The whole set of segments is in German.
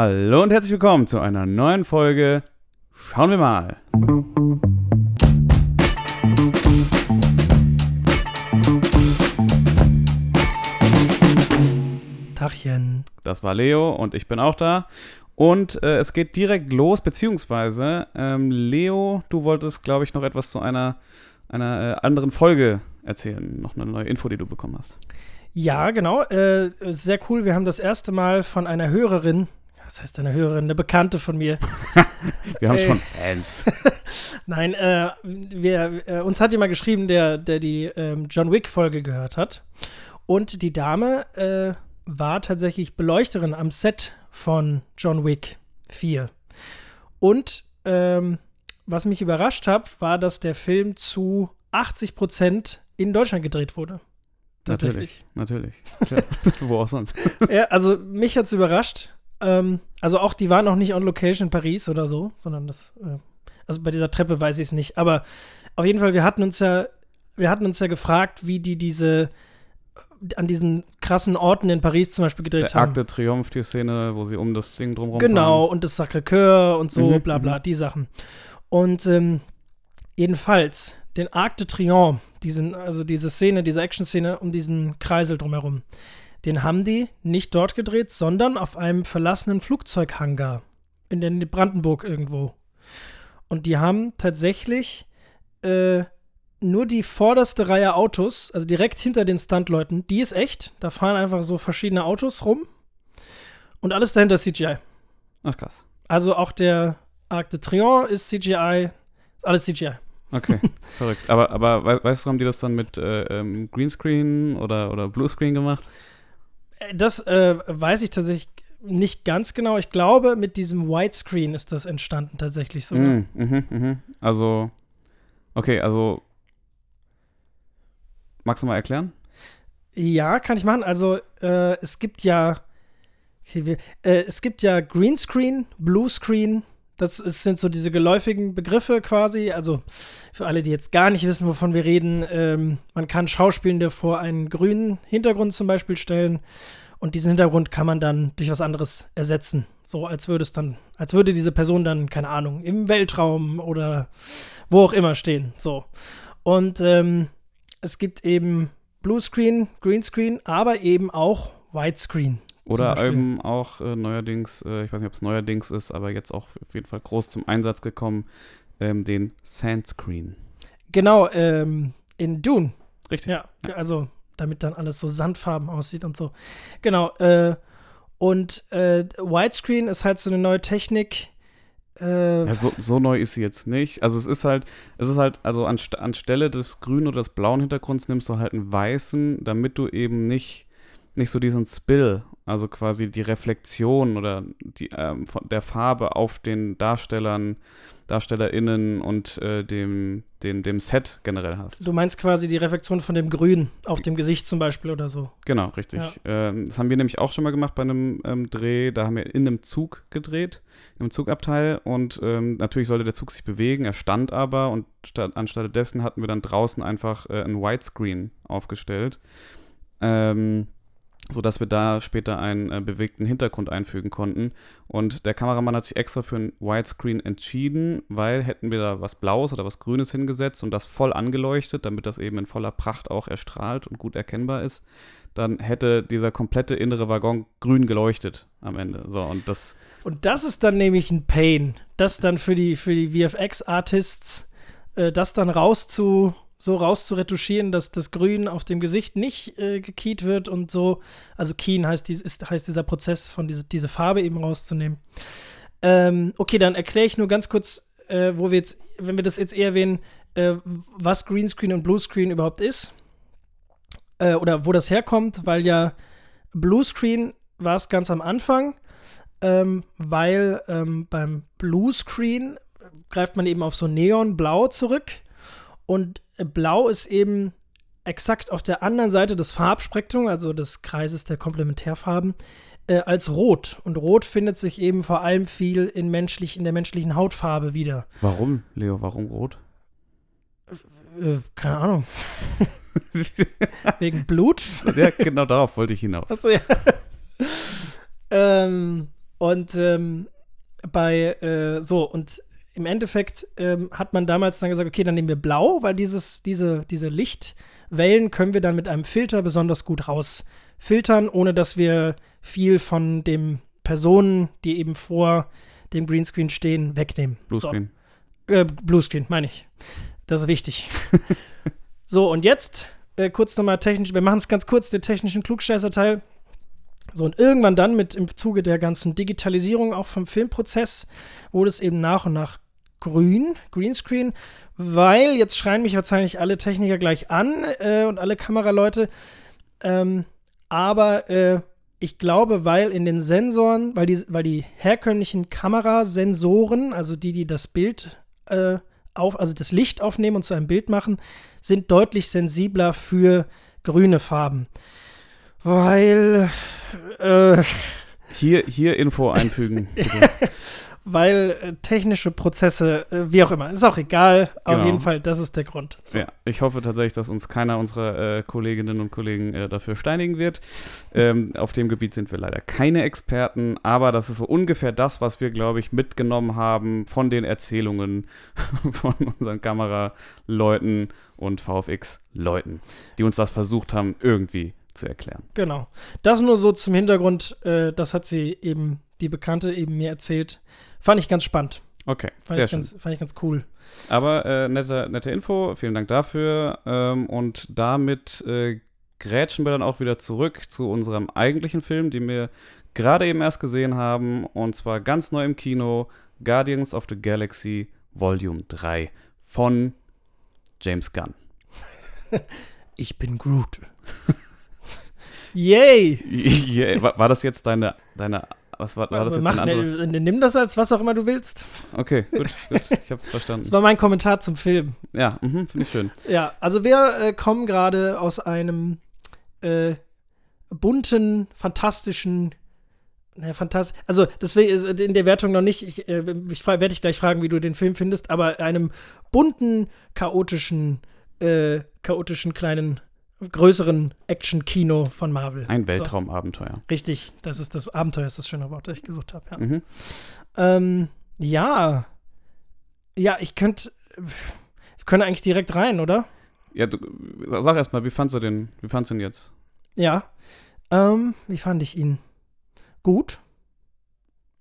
Hallo und herzlich willkommen zu einer neuen Folge. Schauen wir mal. Tachchen. Das war Leo und ich bin auch da. Und äh, es geht direkt los, beziehungsweise, ähm, Leo, du wolltest, glaube ich, noch etwas zu einer, einer äh, anderen Folge erzählen. Noch eine neue Info, die du bekommen hast. Ja, genau. Äh, sehr cool. Wir haben das erste Mal von einer Hörerin, was heißt eine Hörerin, eine Bekannte von mir. Wir haben schon Fans. Nein, äh, wir, äh, uns hat jemand geschrieben, der, der die ähm, John Wick-Folge gehört hat. Und die Dame äh, war tatsächlich Beleuchterin am Set von John Wick 4. Und ähm, was mich überrascht hat, war, dass der Film zu 80 Prozent in Deutschland gedreht wurde. Natürlich, natürlich. Wo auch sonst. ja, also mich hat's überrascht. Ähm, also auch die waren noch nicht on Location in Paris oder so, sondern das, äh, also bei dieser Treppe weiß ich es nicht. Aber auf jeden Fall, wir hatten uns ja, wir hatten uns ja gefragt, wie die diese äh, an diesen krassen Orten in Paris zum Beispiel gedreht Der haben. Arc de Triomphe, die Szene, wo sie um das Ding drumherum Genau, und das Sacré-Cœur und so, Mhm, bla bla, mhm. die Sachen. Und ähm, jedenfalls, den Arc de Triomphe, diesen, also diese Szene, diese Action-Szene um diesen Kreisel drumherum, den haben die nicht dort gedreht, sondern auf einem verlassenen Flugzeughangar in der Brandenburg irgendwo. Und die haben tatsächlich äh, nur die vorderste Reihe Autos, also direkt hinter den Stuntleuten, die ist echt. Da fahren einfach so verschiedene Autos rum. Und alles dahinter ist CGI. Ach krass. Also auch der Arc de Triomphe ist CGI, alles CGI. Okay, verrückt. Aber, aber wei- weißt du, haben die das dann mit äh, ähm, Greenscreen oder, oder Bluescreen gemacht? Äh, Das äh, weiß ich tatsächlich nicht ganz genau. Ich glaube, mit diesem Widescreen ist das entstanden tatsächlich so. Mm, mhm, mhm. Also, okay, also magst du mal erklären? Ja, kann ich machen. Also äh, es gibt ja, okay, wir, äh, es gibt ja Greenscreen, Bluescreen. Das ist, sind so diese geläufigen Begriffe quasi. Also für alle, die jetzt gar nicht wissen, wovon wir reden, ähm, man kann Schauspielende vor einen grünen Hintergrund zum Beispiel stellen und diesen Hintergrund kann man dann durch was anderes ersetzen. So als würde es dann, als würde diese Person dann, keine Ahnung, im Weltraum oder wo auch immer stehen. So. Und ähm, es gibt eben Bluescreen, Greenscreen, aber eben auch Widescreen. Oder eben auch äh, neuerdings, äh, ich weiß nicht, ob es neuerdings ist, aber jetzt auch auf jeden Fall groß zum Einsatz gekommen, ähm, den Sandscreen. Genau, ähm, in Dune. Richtig. Ja, also damit dann alles so sandfarben aussieht und so. Genau, äh, und äh, Widescreen ist halt so eine neue Technik. Äh, Ja, so, so neu ist sie jetzt nicht. Also es ist halt, es ist halt, also anst anstelle des grünen oder des blauen Hintergrunds nimmst du halt einen weißen, damit du eben nicht, nicht so diesen Spill, also quasi die Reflexion oder die, ähm, der Farbe auf den Darstellern, DarstellerInnen und äh, dem, dem, dem Set generell hast. Du meinst quasi die Reflexion von dem Grün auf dem Gesicht zum Beispiel oder so. Genau, richtig. Ähm, das haben wir nämlich auch schon mal gemacht bei einem ähm, Dreh. Da haben wir in einem Zug gedreht, einem Zugabteil. Und ähm, natürlich sollte der Zug sich bewegen. Er stand aber und statt, anstatt dessen hatten wir dann draußen einfach äh, ein Widescreen aufgestellt. Ähm, sodass wir da später einen äh, bewegten Hintergrund einfügen konnten. Und der Kameramann hat sich extra für ein Widescreen entschieden, weil hätten wir da was Blaues oder was Grünes hingesetzt und das voll angeleuchtet, damit das eben in voller Pracht auch erstrahlt und gut erkennbar ist, dann hätte dieser komplette innere Waggon grün geleuchtet am Ende. So, und das, Und das ist dann nämlich ein Pain, das dann für die, für die VFX-Artists, äh, das dann raus zu, so raus zu retuschieren, dass das Grün auf dem Gesicht nicht äh, gekiet wird und so. Also Keen heißt, dies, ist, heißt dieser Prozess, von diese, diese Farbe eben rauszunehmen. Ähm, okay, dann erkläre ich nur ganz kurz, äh, wo wir jetzt, wenn wir das jetzt eher erwähnen, äh, was Greenscreen und Bluescreen überhaupt ist. Äh, oder wo das herkommt, weil ja Bluescreen war es ganz am Anfang ähm, weil ähm, beim Bluescreen greift man eben auf so Neonblau zurück und Blau ist eben exakt auf der anderen Seite des Farbspektrums, also des Kreises der Komplementärfarben, äh, als Rot. Und Rot findet sich eben vor allem viel in, menschlich, in der menschlichen Hautfarbe wieder. warum, Leo, warum rot? Äh, keine Ahnung. Wegen Blut? ja, genau darauf wollte ich hinaus. Achso, ja. ähm, Und ähm, bei, äh, so, und im Endeffekt ähm, hat man damals dann gesagt, okay, dann nehmen wir blau, weil dieses, diese, diese Lichtwellen können wir dann mit einem Filter besonders gut rausfiltern, ohne dass wir viel von den Personen, die eben vor dem Greenscreen stehen, wegnehmen. Bluescreen. So. Äh, Bluescreen, meine ich. Das ist wichtig. so, und jetzt äh, kurz nochmal technisch, wir machen es ganz kurz, den technischen Klugscheißer-Teil. So, und irgendwann dann mit im Zuge der ganzen Digitalisierung auch vom Filmprozess wurde es eben nach und nach grün, Greenscreen, weil jetzt schreien mich wahrscheinlich alle Techniker gleich an äh, und alle Kameraleute. Ähm, aber äh, ich glaube, weil in den Sensoren, weil die, weil die herkömmlichen Kamerasensoren, also die, die das Bild äh, auf, also das Licht aufnehmen und zu einem Bild machen, sind deutlich sensibler für grüne Farben. Weil äh, hier, hier Info einfügen. weil äh, technische Prozesse, äh, wie auch immer, ist auch egal. Genau. Auf jeden Fall, das ist der Grund. So. Ja, ich hoffe tatsächlich, dass uns keiner unserer äh, Kolleginnen und Kollegen äh, dafür steinigen wird. Ähm, auf dem Gebiet sind wir leider keine Experten, aber das ist so ungefähr das, was wir, glaube ich, mitgenommen haben von den Erzählungen von unseren Kameraleuten und VFX-Leuten, die uns das versucht haben, irgendwie zu erklären. Genau. Das nur so zum Hintergrund, äh, das hat sie eben, die Bekannte eben mir erzählt. Fand ich ganz spannend. Okay, fand sehr ich schön. Ganz, fand ich ganz cool. Aber äh, nette, nette Info, vielen Dank dafür. Ähm, und damit äh, grätschen wir dann auch wieder zurück zu unserem eigentlichen Film, den wir gerade eben erst gesehen haben. Und zwar ganz neu im Kino: Guardians of the Galaxy Volume 3 von James Gunn. ich bin Groot. Yay! yeah. War, war das jetzt deine, deine was war, war das jetzt Mach, ne, nimm das als was auch immer du willst. Okay, gut, gut. Ich hab's verstanden. Das war mein Kommentar zum Film. Ja, mhm, finde ich schön. Ja, also wir äh, kommen gerade aus einem äh, bunten, fantastischen naja, fantastisch. Also, deswegen ist in der Wertung noch nicht. Ich, äh, ich werde dich gleich fragen, wie du den Film findest, aber einem bunten, chaotischen, äh, chaotischen kleinen größeren Action-Kino von Marvel. Ein Weltraumabenteuer. So. Richtig, das ist das Abenteuer, ist das schöne Wort, das ich gesucht habe. Ja. Mhm. Ähm, ja. Ja, ich könnte. Wir können eigentlich direkt rein, oder? Ja, du, sag erst mal, wie fandst du den, wie fandst du ihn jetzt? Ja. Ähm, wie fand ich ihn? Gut.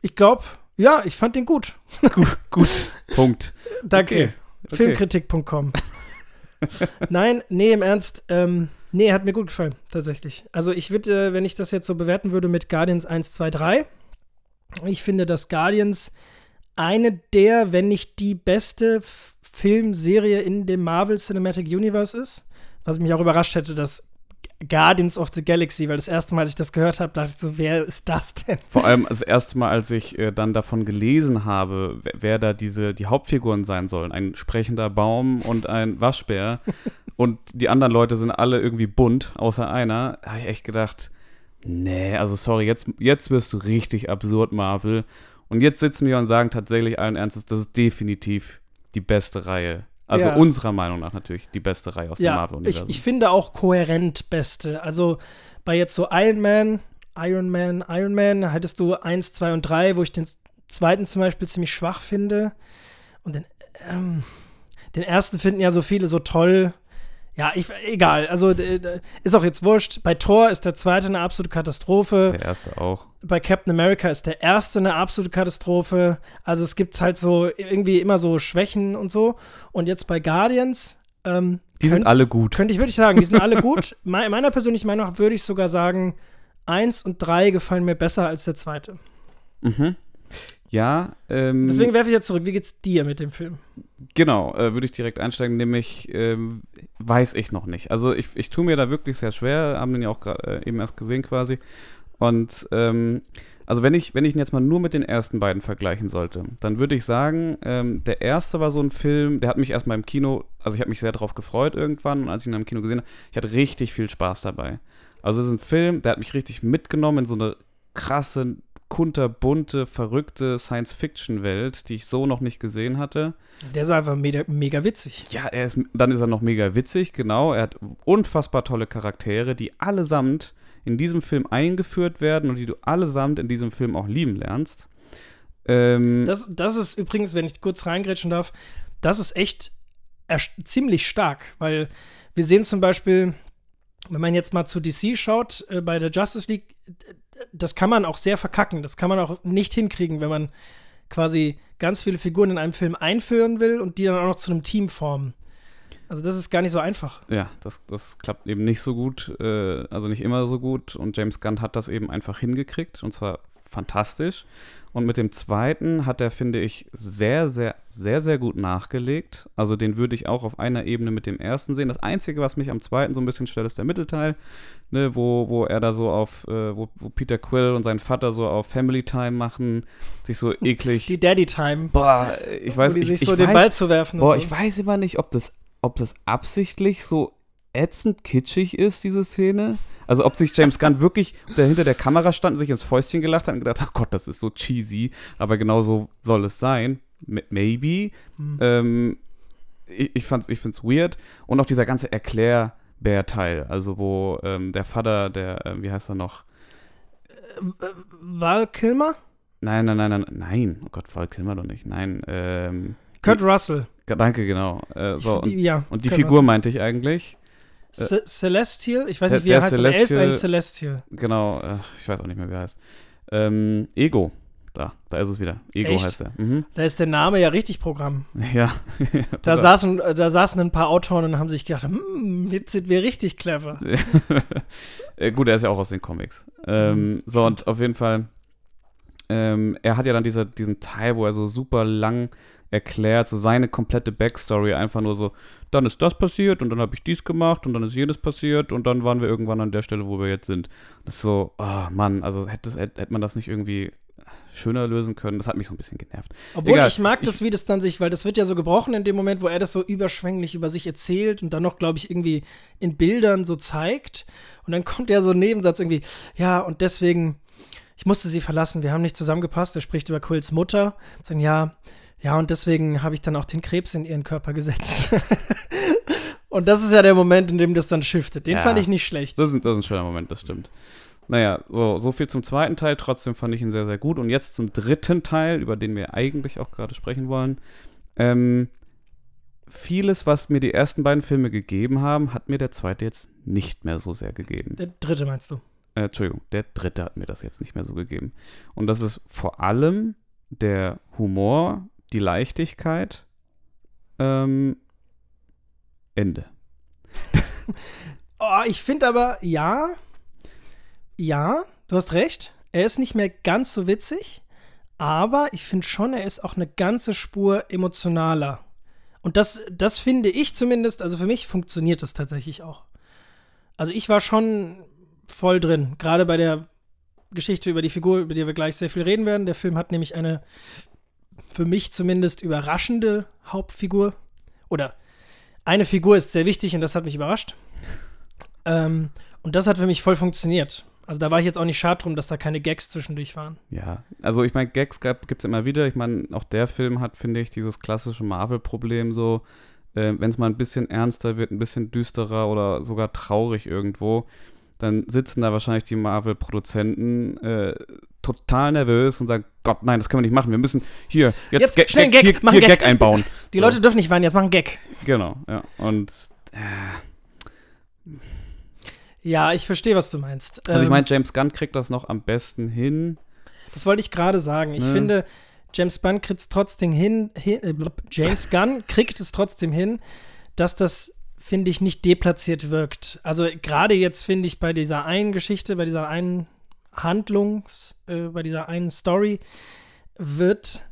Ich glaube, ja, ich fand ihn gut. gut, gut. Punkt. Danke. Okay. Filmkritik.com. Nein, nee, im Ernst. Ähm, nee, hat mir gut gefallen, tatsächlich. Also ich würde, äh, wenn ich das jetzt so bewerten würde mit Guardians 1, 2, 3, ich finde, dass Guardians eine der, wenn nicht die beste Filmserie in dem Marvel Cinematic Universe ist. Was mich auch überrascht hätte, dass Guardians of the Galaxy, weil das erste Mal, als ich das gehört habe, dachte ich so, wer ist das denn? Vor allem das erste Mal, als ich äh, dann davon gelesen habe, wer, wer, da diese, die Hauptfiguren sein sollen. Ein sprechender Baum und ein Waschbär. und die anderen Leute sind alle irgendwie bunt, außer einer. Da habe ich echt gedacht, nee, also sorry, jetzt, jetzt wirst du richtig absurd, Marvel. Und jetzt sitzen wir und sagen tatsächlich allen Ernstes, das ist definitiv die beste Reihe also ja. unserer Meinung nach natürlich die beste Reihe aus ja, dem Marvel-Universum. Ich, ich finde auch kohärent beste. Also bei jetzt so Iron Man, Iron Man, Iron Man, hattest du 1, 2 und 3, wo ich den zweiten zum Beispiel ziemlich schwach finde. Und den, ähm, den ersten finden ja so viele so toll. Ja, ich, egal. Also ist auch jetzt wurscht. Bei Thor ist der zweite eine absolute Katastrophe. Der erste auch. Bei Captain America ist der erste eine absolute Katastrophe. Also es gibt halt so irgendwie immer so Schwächen und so. Und jetzt bei Guardians. Ähm, die könnt, sind alle gut. Könnte ich wirklich sagen, die sind alle gut. Me meiner persönlichen Meinung nach würde ich sogar sagen, eins und drei gefallen mir besser als der zweite. Mhm. Ja. Ähm, Deswegen werfe ich jetzt zurück. Wie geht's dir mit dem Film? Genau, äh, würde ich direkt einsteigen, nämlich ähm, weiß ich noch nicht. Also ich, ich tue mir da wirklich sehr schwer, haben den ja auch äh, eben erst gesehen quasi. Und ähm, also wenn ich, wenn ich ihn jetzt mal nur mit den ersten beiden vergleichen sollte, dann würde ich sagen, ähm, der erste war so ein Film, der hat mich erstmal im Kino, also ich habe mich sehr darauf gefreut irgendwann und als ich ihn im Kino gesehen habe, ich hatte richtig viel Spaß dabei. Also es ist ein Film, der hat mich richtig mitgenommen in so eine krasse kunterbunte, verrückte Science-Fiction-Welt, die ich so noch nicht gesehen hatte. Der ist einfach mega, mega witzig. Ja, er ist, dann ist er noch mega witzig, genau. Er hat unfassbar tolle Charaktere, die allesamt in diesem Film eingeführt werden und die du allesamt in diesem Film auch lieben lernst. Ähm, Das, das ist übrigens, wenn ich kurz reingrätschen darf, das ist echt ziemlich stark, weil wir sehen zum Beispiel, wenn man jetzt mal zu DC schaut, äh, bei der Justice League, das kann man auch sehr verkacken. Das kann man auch nicht hinkriegen, wenn man quasi ganz viele Figuren in einem Film einführen will und die dann auch noch zu einem Team formen. Also das ist gar nicht so einfach. ja, das, das klappt eben nicht so gut, äh, also nicht immer so gut. Und James Gunn hat das eben einfach hingekriegt und zwar fantastisch. Und mit dem zweiten hat er, finde ich, sehr, sehr, sehr, sehr gut nachgelegt. Also den würde ich auch auf einer Ebene mit dem ersten sehen. Das Einzige, was mich am zweiten so ein bisschen stört, ist der Mittelteil, ne, wo, wo er da so auf, äh, wo, wo Peter Quill und sein Vater so auf Family Time machen, sich so eklig. Die Daddy Time, boah, ich weiß ich, sich ich so weiß, den Ball zu werfen. Boah, so. ich weiß immer nicht, ob das, ob das absichtlich so ätzend kitschig ist, diese Szene. Also ob sich James Gunn wirklich hinter der Kamera stand und sich ins Fäustchen gelacht hat und gedacht, ach Gott, das ist so cheesy, aber genau so soll es sein. Maybe. Hm. Ähm, ich ich, fand's, ich find's weird. Und auch dieser ganze Erklärbär-Teil, also wo ähm, der Vater, der, ähm, wie heißt er noch? Val Kilmer? Nein, nein, nein, nein, nein. Oh Gott, Val Kilmer doch nicht. Nein, ähm, Kurt Russell. danke, genau. Äh, so, und, ja, und die Kurt Figur Russell. meinte ich eigentlich. Ce Celestial? Ich weiß nicht, wie er heißt, aber er ist ein Celestial- Celestial. Genau, äh, ich weiß auch nicht mehr, wie er heißt. Ähm, Ego. Da, da ist es wieder. Ego Echt? heißt er. Mhm. Da ist der Name ja richtig Programm. Ja. Da saßen, äh, da saßen ein paar Autoren und haben sich gedacht, hm, jetzt sind wir richtig clever. Äh, Gut, er ist ja auch aus den Comics. Ähm, so, und auf jeden Fall, ähm, er hat ja dann diese, diesen Teil, wo er so super lang erklärt, so seine komplette Backstory, einfach nur so, dann ist das passiert und dann habe ich dies gemacht und dann ist jenes passiert und dann waren wir irgendwann an der Stelle, wo wir jetzt sind. Das ist so, oh Mann, also hätte, hätte, hätte man das nicht irgendwie schöner lösen können. Das hat mich so ein bisschen genervt. Obwohl Egal, ich mag das, wie das dann sich, weil das wird ja so gebrochen in dem Moment, wo er das so überschwänglich über sich erzählt und dann noch, glaube ich, irgendwie in Bildern so zeigt. Und dann kommt ja so ein Nebensatz irgendwie, ja, und deswegen, ich musste sie verlassen, wir haben nicht zusammengepasst. Er spricht über Quills Mutter. Sagen, ja, ja, und deswegen habe ich dann auch den Krebs in ihren Körper gesetzt. und das ist ja der Moment, in dem das dann shiftet. Den Ja. fand ich nicht schlecht. Das ist, das ist ein schöner Moment, das stimmt. Naja, so, so viel zum zweiten Teil. Trotzdem fand ich ihn sehr, sehr gut. Und jetzt zum dritten Teil, über den wir eigentlich auch gerade sprechen wollen. Ähm, vieles, was mir die ersten beiden Filme gegeben haben, hat mir der zweite jetzt nicht mehr so sehr gegeben. Der dritte meinst du? Äh, Entschuldigung, der dritte hat mir das jetzt nicht mehr so gegeben. Und das ist vor allem der Humor, die Leichtigkeit. Ähm, Ende. Oh, ich finde aber, ja, ja, du hast recht. Er ist nicht mehr ganz so witzig, aber ich finde schon, er ist auch eine ganze Spur emotionaler. Und das, das finde ich zumindest, also für mich funktioniert das tatsächlich auch. Also ich war schon voll drin, gerade bei der Geschichte über die Figur, über die wir gleich sehr viel reden werden. Der Film hat nämlich eine, für mich zumindest, überraschende Hauptfigur. Oder eine Figur ist sehr wichtig und das hat mich überrascht. Ähm, und das hat für mich voll funktioniert. Also da war ich jetzt auch nicht schad drum, dass da keine Gags zwischendurch waren. Ja, also ich meine, Gags gibt es immer wieder. Ich meine, auch der Film hat, finde ich, dieses klassische Marvel-Problem so, äh, wenn es mal ein bisschen ernster wird, ein bisschen düsterer oder sogar traurig irgendwo, dann sitzen da wahrscheinlich die Marvel-Produzenten äh, total nervös und sagen, Gott, nein, das können wir nicht machen. Wir müssen hier jetzt, Jetzt schnell Gag, hier, mach hier einen Gag. Gag einbauen. Die So. Leute dürfen nicht weinen, jetzt machen Gag. Genau, ja. Und äh, Ja, ich verstehe, was du meinst. also ich Ähm, meine, James Gunn kriegt das noch am besten hin. Das wollte ich gerade sagen. Ich Ne. finde, James Gunn kriegt es trotzdem hin, hin äh, James Gunn kriegt es trotzdem hin, dass das, finde ich, nicht deplatziert wirkt. Also gerade jetzt finde ich bei dieser einen Geschichte, bei dieser einen Handlungs, äh, bei dieser einen Story, wird,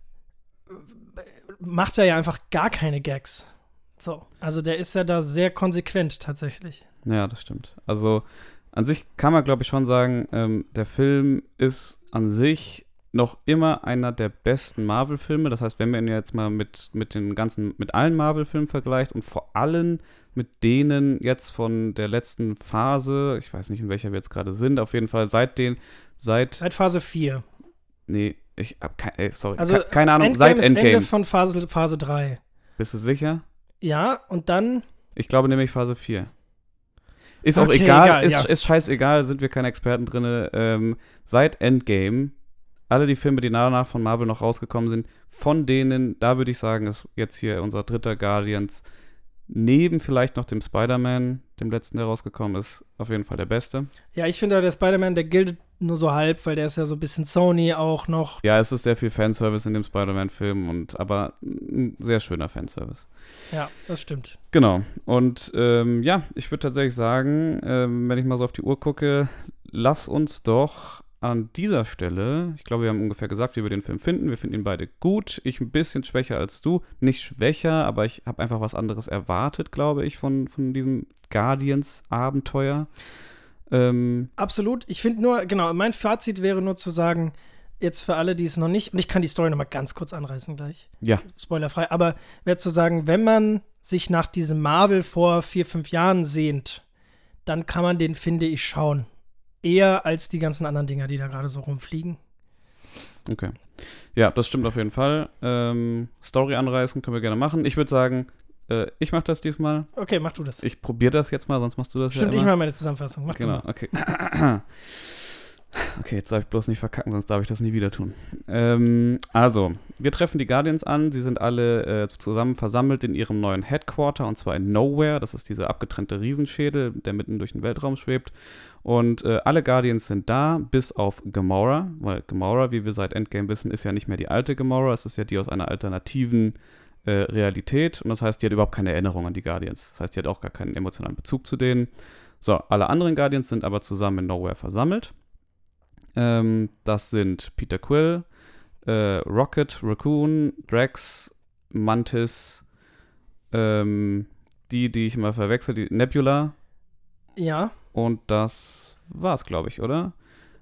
macht er ja einfach gar keine Gags. So, also der ist ja da sehr konsequent tatsächlich. Ja, das stimmt. Also an sich kann man, glaube ich, schon sagen, ähm, der Film ist an sich noch immer einer der besten Marvel-Filme. Das heißt, wenn man ihn jetzt mal mit, mit den ganzen, mit allen Marvel-Filmen vergleicht und vor allem mit denen jetzt von der letzten Phase, ich weiß nicht, in welcher wir jetzt gerade sind, auf jeden Fall seit den, seit, Seit Phase 4. nee, ich hab kein, ey, sorry, Also ke- keine Ahnung, Endgame seit Endgame. Ende von Phase, Phase 3. Bist du sicher? Ja, und dann Ich glaube nämlich Phase 4. Ist auch Okay, egal, egal, ist, ja. ist scheißegal, sind wir keine Experten drin. Ähm, seit Endgame, alle die Filme, die danach von Marvel noch rausgekommen sind, von denen, da würde ich sagen, ist jetzt hier unser dritter Guardians, neben vielleicht noch dem Spider-Man, dem letzten, der rausgekommen ist, auf jeden Fall der beste. Ja, ich finde, der Spider-Man, der gilt nur so halb, weil der ist ja so ein bisschen Sony auch noch. Ja, es ist sehr viel Fanservice in dem Spider-Man-Film, und aber ein sehr schöner Fanservice. Ja, das stimmt. Genau. Und ähm, ja, ich würde tatsächlich sagen, ähm, wenn ich mal so auf die Uhr gucke, lass uns doch an dieser Stelle, ich glaube, wir haben ungefähr gesagt, wie wir den Film finden. Wir finden ihn beide gut. Ich ein bisschen schwächer als du. Nicht schwächer, aber ich habe einfach was anderes erwartet, glaube ich, von, von diesem Guardians-Abenteuer. Ähm, Absolut. Ich finde nur, genau, mein Fazit wäre nur zu sagen, jetzt für alle, die es noch nicht, und ich kann die Story noch mal ganz kurz anreißen gleich. ja, Spoilerfrei, aber wäre zu sagen, wenn man sich nach diesem Marvel vor vier, fünf Jahren sehnt, dann kann man den, finde ich, schauen. Eher als die ganzen anderen Dinger, die da gerade so rumfliegen. okay. Ja, das stimmt auf jeden Fall. Ähm, Story anreißen können wir gerne machen. Ich würde sagen, äh, ich mache das diesmal. Okay, mach du das. Ich probiere das jetzt mal, sonst machst du das Stimmt, ja ich mache meine Zusammenfassung. Mach Genau, okay. Okay, jetzt darf ich bloß nicht verkacken, sonst darf ich das nie wieder tun. Ähm, also, wir treffen die Guardians an. Sie sind alle äh, zusammen versammelt in ihrem neuen Headquarter und zwar in Nowhere. Das ist dieser abgetrennte Riesenschädel, der mitten durch den Weltraum schwebt. Und äh, alle Guardians sind da, bis auf Gamora, weil Gamora, wie wir seit Endgame wissen, ist ja nicht mehr die alte Gamora. Es ist ja die aus einer alternativen äh, Realität. Und das heißt, die hat überhaupt keine Erinnerung an die Guardians. Das heißt, die hat auch gar keinen emotionalen Bezug zu denen. So, alle anderen Guardians sind aber zusammen in Nowhere versammelt. Ähm, das sind Peter Quill, äh, Rocket, Raccoon, Drax, Mantis, ähm, die, die ich immer verwechsel, die Nebula Ja, und das war's, glaube ich, oder?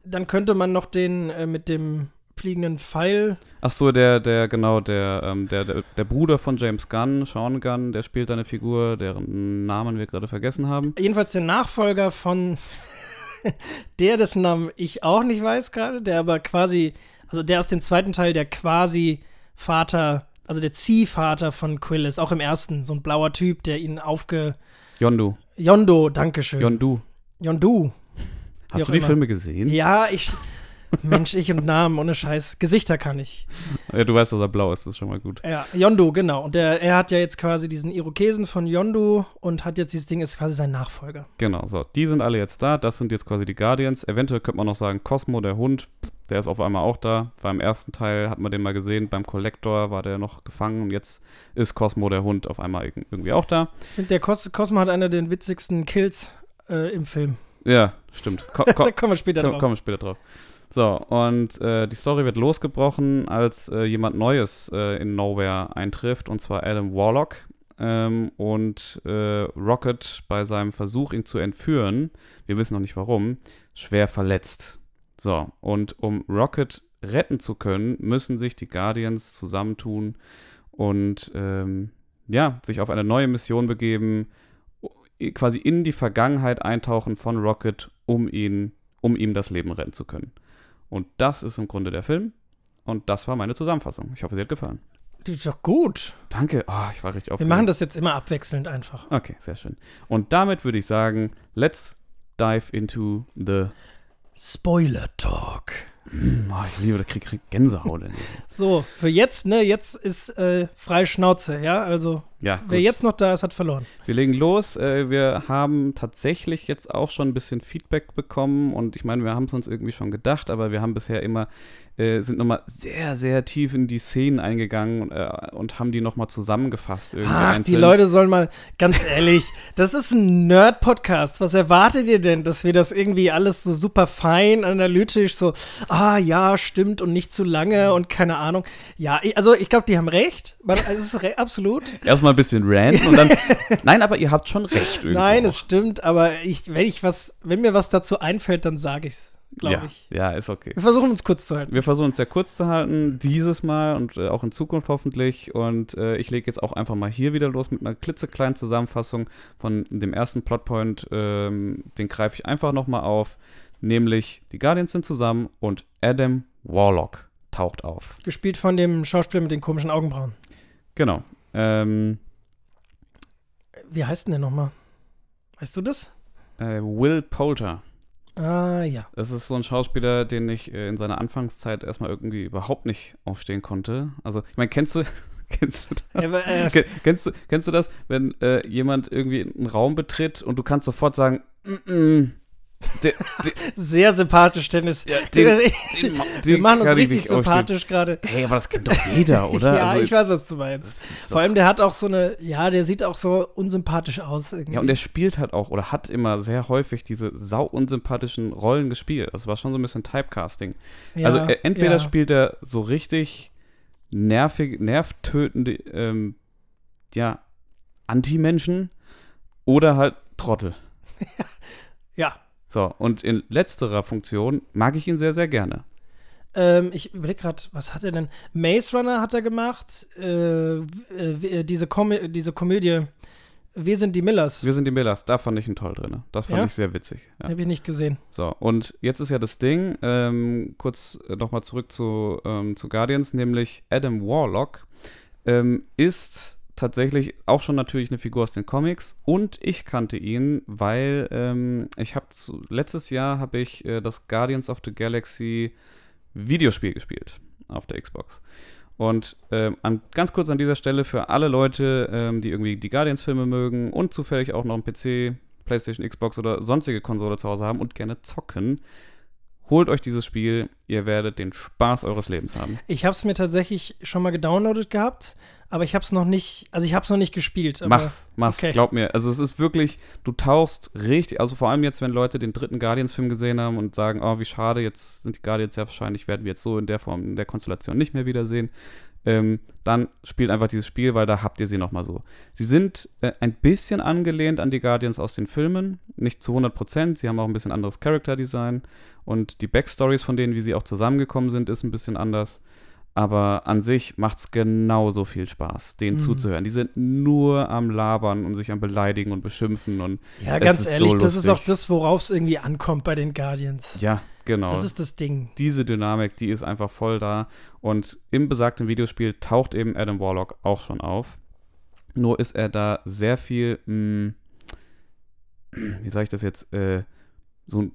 dann könnte man noch den äh, mit dem fliegenden Pfeil. Ach so, der, der, genau, der, ähm, der, der, der Bruder von James Gunn, Sean Gunn, der spielt eine Figur, deren Namen wir gerade vergessen haben. Jedenfalls der Nachfolger von der, dessen Namen ich auch nicht weiß gerade, der aber quasi, also der aus dem zweiten Teil, der quasi Vater, also der Ziehvater von Quill ist, auch im ersten, so ein blauer Typ, der ihn aufge. Yondu. Yondo, Dankeschön. Yondu. Yondu. Hast du die immer. Filme gesehen? Ja, ich. Mensch, ich und Namen, ohne Scheiß. Gesichter kann ich. Ja, du weißt, dass er blau ist, das ist schon mal gut. Ja, Yondu, genau. Und der, er hat ja jetzt quasi diesen Irokesen von Yondu und hat jetzt dieses Ding, ist quasi sein Nachfolger. Genau, so. Die sind alle jetzt da. Das sind jetzt quasi die Guardians. Eventuell könnte man noch sagen, Cosmo, der Hund, der ist auf einmal auch da. Beim ersten Teil hat man den mal gesehen. Beim Collector war der noch gefangen und jetzt ist Cosmo, der Hund, auf einmal irg- irgendwie auch da. Ich finde, der Cos Cosmo hat einer der witzigsten Kills äh, im Film. Ja, stimmt. Ko da ko kommen wir später Komm, drauf. kommen wir später drauf. So, und äh, die Story wird losgebrochen, als äh, jemand Neues äh, in Nowhere eintrifft, und zwar Adam Warlock. Ähm, und äh, Rocket bei seinem Versuch, ihn zu entführen, wir wissen noch nicht warum, schwer verletzt. So, und um Rocket retten zu können, müssen sich die Guardians zusammentun und ähm, ja, sich auf eine neue Mission begeben, quasi in die Vergangenheit eintauchen von Rocket, um ihn, um ihm das Leben retten zu können. Und das ist im Grunde der Film. Und das war meine Zusammenfassung. Ich hoffe, sie hat gefallen. Die ist doch gut. Danke. Oh, ich war richtig Wir aufgeregt. machen das jetzt immer abwechselnd einfach. Okay, sehr schön. Und damit würde ich sagen, let's dive into the. Spoiler Talk. Oh, ich liebe, da krieg ich Gänsehaut. So, für jetzt, ne, jetzt ist äh, freie Schnauze, ja? Also, Ja, wer gut. jetzt noch da ist, hat verloren. Wir legen los. Äh, wir haben tatsächlich jetzt auch schon ein bisschen Feedback bekommen und ich meine, wir haben es uns irgendwie schon gedacht, aber wir haben bisher immer, äh, sind nochmal sehr, sehr tief in die Szenen eingegangen äh, und haben die nochmal zusammengefasst. Irgendwie Ach, die einzeln. Leute sollen mal, ganz ehrlich, das ist ein Nerd-Podcast. Was erwartet ihr denn, dass wir das irgendwie alles so super fein, analytisch, so, ah ja, stimmt und nicht zu lange und keine Ahnung. Ja, also ich glaube, die haben recht. Man, es ist re absolut. Erstmal ein bisschen ranten und dann. Nein, aber ihr habt schon recht. Irgendwo Nein, es stimmt, aber ich, wenn ich was, wenn mir was dazu einfällt, dann sage ich's, glaube ja, ich. Ja, ist okay. Wir versuchen uns kurz zu halten. Wir versuchen uns sehr kurz zu halten, dieses Mal und äh, auch in Zukunft hoffentlich. Und äh, ich lege jetzt auch einfach mal hier wieder los mit einer klitzekleinen Zusammenfassung von dem ersten Plotpoint. Ähm, den greife ich einfach nochmal auf. Nämlich, die Guardians sind zusammen und Adam Warlock taucht auf. Gespielt von dem Schauspieler mit den komischen Augenbrauen. Genau. Ähm, Wie heißt denn der nochmal? Weißt du das? Äh, Will Poulter. Ah, ja. Das ist so ein Schauspieler, den ich äh, in seiner Anfangszeit erstmal irgendwie überhaupt nicht aufstehen konnte. Also, ich meine, kennst du, kennst du das? Aber, äh, Ke- kennst, du, kennst du das, wenn äh, jemand irgendwie einen Raum betritt und du kannst sofort sagen, mm -mm, der, der, Sehr sympathisch, Dennis. den- wir den ma- wir den machen uns richtig sympathisch gerade. Hey, aber das kennt doch jeder, oder? Ja, Also, ich weiß, was du meinst. Vor allem, der hat auch so eine, ja, der sieht auch so unsympathisch aus irgendwie. Ja, und der spielt halt auch oder hat immer sehr häufig diese sau unsympathischen Rollen gespielt. Das war schon so ein bisschen Typecasting. Ja, also äh, entweder ja. spielt er so richtig nervig, nervtötende, ähm, ja, Anti-Menschen oder halt Trottel. Ja. So, und in letzterer Funktion mag ich ihn sehr, sehr gerne. Ähm, ich überlege gerade, was hat er denn? Maze Runner hat er gemacht. Äh, äh, diese, Komö diese Komödie. Wir sind die Millers. Wir sind die Millers, da fand ich ihn toll drin. Das fand Ja? ich sehr witzig. Ja. Habe ich nicht gesehen. So, und jetzt ist ja das Ding, ähm, kurz nochmal zurück zu, ähm, zu Guardians, nämlich Adam Warlock ähm, ist tatsächlich auch schon natürlich eine Figur aus den Comics und ich kannte ihn, weil ähm, ich habe letztes Jahr habe ich äh, das Guardians of the Galaxy Videospiel gespielt auf der Xbox. Und ähm, an, ganz kurz an dieser Stelle für alle Leute, ähm, die irgendwie die Guardians-Filme mögen und zufällig auch noch einen PC, PlayStation, Xbox oder sonstige Konsole zu Hause haben und gerne zocken, holt euch dieses Spiel. Ihr werdet den Spaß eures Lebens haben. Ich habe es mir tatsächlich schon mal gedownloadet gehabt, aber ich habe es noch nicht, also ich habe es noch nicht gespielt. Aber Mach's, mach's, okay. glaub mir. Also es ist wirklich, du tauchst richtig, also vor allem jetzt, wenn Leute den dritten Guardians-Film gesehen haben und sagen, oh, wie schade, jetzt sind die Guardians ja wahrscheinlich, werden wir jetzt so in der Form, in der Konstellation nicht mehr wiedersehen. Ähm, dann spielt einfach dieses Spiel, weil da habt ihr sie nochmal so. Sie sind äh, ein bisschen angelehnt an die Guardians aus den Filmen, nicht zu 100 Prozent. Sie haben auch ein bisschen anderes Character-Design und die Backstories von denen, wie sie auch zusammengekommen sind, ist ein bisschen anders. Aber an sich macht's genauso viel Spaß, denen Mhm. zuzuhören. Die sind nur am Labern und sich am Beleidigen und Beschimpfen und Ja, Es ganz ist ehrlich, so das ist auch das, worauf es irgendwie ankommt bei den Guardians. ja, genau. Das ist das Ding. diese Dynamik, die ist einfach voll da. Und im besagten Videospiel taucht eben Adam Warlock auch schon auf. Nur ist er da sehr viel, mh, wie sage ich das jetzt, äh, so ein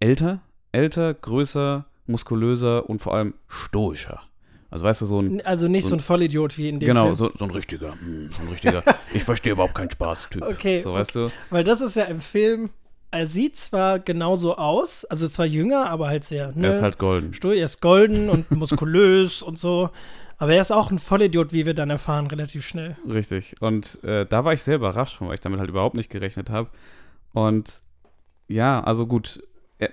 älter, älter, größer, muskulöser und vor allem stoischer. Also weißt du, so ein, Also nicht so ein Vollidiot wie in dem genau, Film. so, so ein richtiger, mh, so ein richtiger, ich verstehe überhaupt keinen Spaß-Typ. Okay, So, weißt du? Weil das ist ja im Film, er sieht zwar genauso aus, also zwar jünger, aber halt sehr, ne? Er ist halt golden. Stu- er ist golden und muskulös und so. Aber er ist auch ein Vollidiot, wie wir dann erfahren, relativ schnell. Richtig. Und äh, da war ich sehr überrascht von, weil ich damit halt überhaupt nicht gerechnet habe. Und ja, also gut. Er,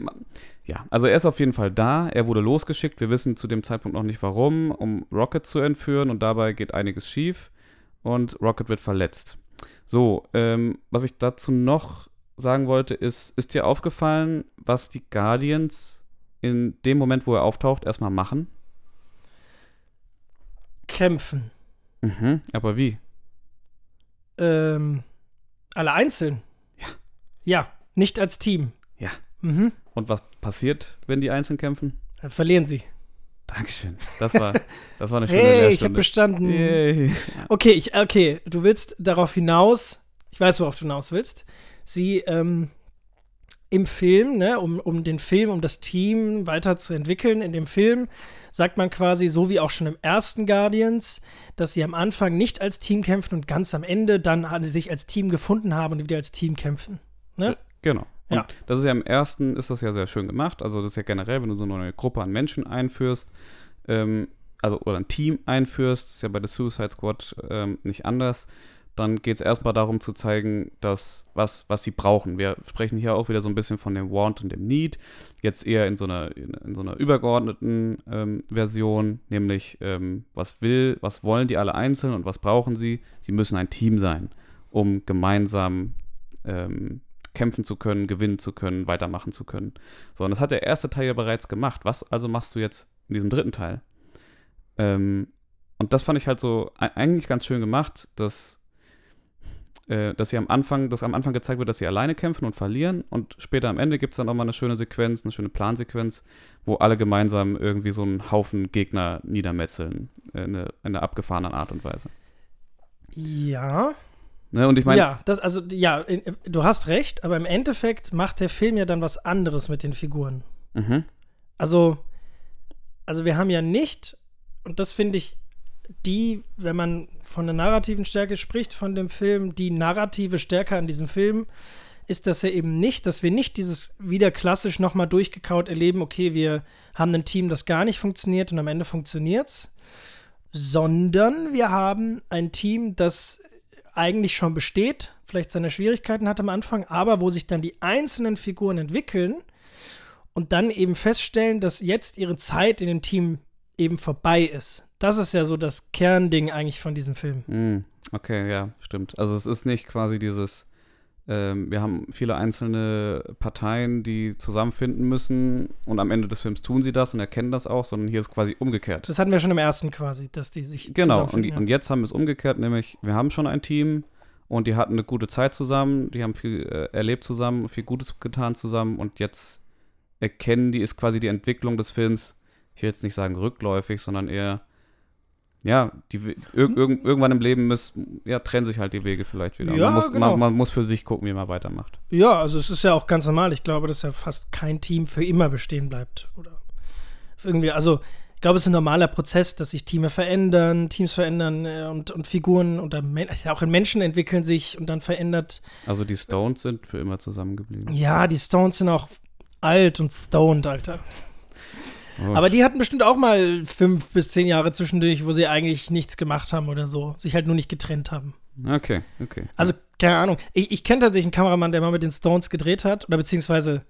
ja, also er ist auf jeden Fall da. Er wurde losgeschickt. Wir wissen zu dem Zeitpunkt noch nicht warum, um Rocket zu entführen. Und dabei geht einiges schief. Und Rocket wird verletzt. So, ähm, was ich dazu noch sagen wollte, ist, ist dir aufgefallen, was die Guardians in dem Moment, wo er auftaucht, erstmal machen? Kämpfen. Mhm, aber wie? Ähm, alle einzeln. Ja. Ja, nicht als Team. Ja. Mhm. Und was passiert, wenn die einzeln kämpfen? Dann verlieren sie. Dankeschön. Das war, das war eine schöne Hey, ich habe bestanden. Yay. Okay, ich, okay, du willst darauf hinaus, ich weiß, worauf du hinaus willst. Sie ähm, im Film, ne, um, um den Film, um das Team weiterzuentwickeln, in dem Film sagt man quasi, so wie auch schon im ersten Guardians, dass sie am Anfang nicht als Team kämpfen und ganz am Ende dann alle sich als Team gefunden haben und wieder als Team kämpfen. Ne? Genau. Und Ja. das ist ja im ersten, ist das ja sehr schön gemacht. Also das ist ja generell, wenn du so eine neue Gruppe an Menschen einführst, ähm, also oder ein Team einführst, ist ja bei der Suicide Squad ähm, nicht anders, dann geht es erstmal darum zu zeigen, dass was, was sie brauchen. Wir sprechen hier auch wieder so ein bisschen von dem Want und dem Need, jetzt eher in so einer, in, in so einer übergeordneten ähm, Version, nämlich ähm, was will, was wollen die alle einzeln und was brauchen sie? Sie müssen ein Team sein, um gemeinsam ähm, kämpfen zu können, gewinnen zu können, weitermachen zu können. So, und das hat der erste Teil ja bereits gemacht. Was also machst du jetzt in diesem dritten Teil? Ähm, und das fand ich halt so eigentlich ganz schön gemacht, dass, äh, dass sie am Anfang, dass am Anfang gezeigt wird, dass sie alleine kämpfen und verlieren und später am Ende gibt es dann auch mal eine schöne Sequenz, eine schöne Plansequenz, wo alle gemeinsam irgendwie so einen Haufen Gegner niedermetzeln, äh, in einer abgefahrenen Art und Weise. Ja. Ne? Und ich meine, ja, das, also ja, in, du hast recht, aber im Endeffekt macht der Film ja dann was anderes mit den Figuren. mhm. Also, also wir haben ja nicht, und das finde ich, die, wenn man von der narrativen Stärke spricht, von dem Film, die narrative Stärke an diesem Film, ist das ja eben nicht, dass wir nicht dieses wieder klassisch nochmal durchgekaut erleben, okay, wir haben ein Team, das gar nicht funktioniert und am Ende funktioniert's, sondern wir haben ein Team, das eigentlich schon besteht, vielleicht seine Schwierigkeiten hat am Anfang, aber wo sich dann die einzelnen Figuren entwickeln und dann eben feststellen, dass jetzt ihre Zeit in dem Team eben vorbei ist. Das ist ja so das Kernding eigentlich von diesem Film. Mm, okay, ja, stimmt. Also es ist nicht quasi dieses, ähm, wir haben viele einzelne Parteien, die zusammenfinden müssen und am Ende des Films tun sie das und erkennen das auch, sondern hier ist quasi umgekehrt. Das hatten wir schon im ersten quasi, dass die sich Genau, und, zusammenfinden, ja. und jetzt haben wir es umgekehrt, nämlich wir haben schon ein Team und die hatten eine gute Zeit zusammen, die haben viel äh, erlebt zusammen, viel Gutes getan zusammen und jetzt erkennen die, ist quasi die Entwicklung des Films, ich will jetzt nicht sagen rückläufig, sondern eher, ja, die, ir irg irgendwann im Leben müssen, ja, trennen sich halt die Wege vielleicht wieder. Ja, man, muss, genau. man, man muss für sich gucken, wie man weitermacht. Ja, also es ist ja auch ganz normal. Ich glaube, dass ja fast kein Team für immer bestehen bleibt. Oder irgendwie, also ich glaube, es ist ein normaler Prozess, dass sich Teams verändern, Teams verändern äh, und, und Figuren oder auch in Menschen entwickeln sich und dann verändert. Also die Stones sind für immer zusammengeblieben. Ja, die Stones sind auch alt und stoned, Alter. Aber die hatten bestimmt auch mal fünf bis zehn Jahre zwischendurch, wo sie eigentlich nichts gemacht haben oder so, sich halt nur nicht getrennt haben. Okay, okay. Also, keine Ahnung. Ich, ich kenne tatsächlich einen Kameramann, der mal mit den Stones gedreht hat, oder beziehungsweise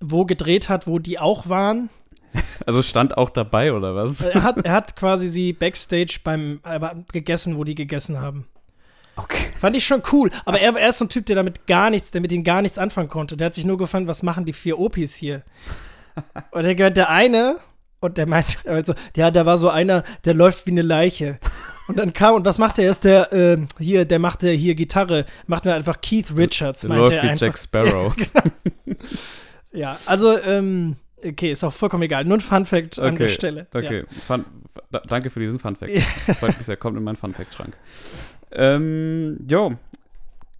wo gedreht hat, wo die auch waren. Also stand auch dabei, oder was? Er hat, er hat quasi sie backstage beim äh, gegessen, wo die gegessen haben. Okay. Fand ich schon cool. Aber er, er ist so ein Typ, der damit gar nichts, der mit ihnen gar nichts anfangen konnte. Der hat sich nur gefragt, was machen die vier Opis hier? Und er gehört der eine, und der meint, also, ja, da war so einer, der läuft wie eine Leiche. Und dann kam, und was macht er? Ist der, äh, hier, der machte hier Gitarre, macht er einfach Keith Richards, Der meinte läuft er wie einfach. Jack Sparrow. Ja, also, ähm, okay, ist auch vollkommen egal. Nur ein Fun-Fact an der Okay, Stelle. Okay, Fun, da, danke für diesen Fun Fact. Freut mich sehr, kommt in meinen Fun Fact Schrank. Ähm, jo,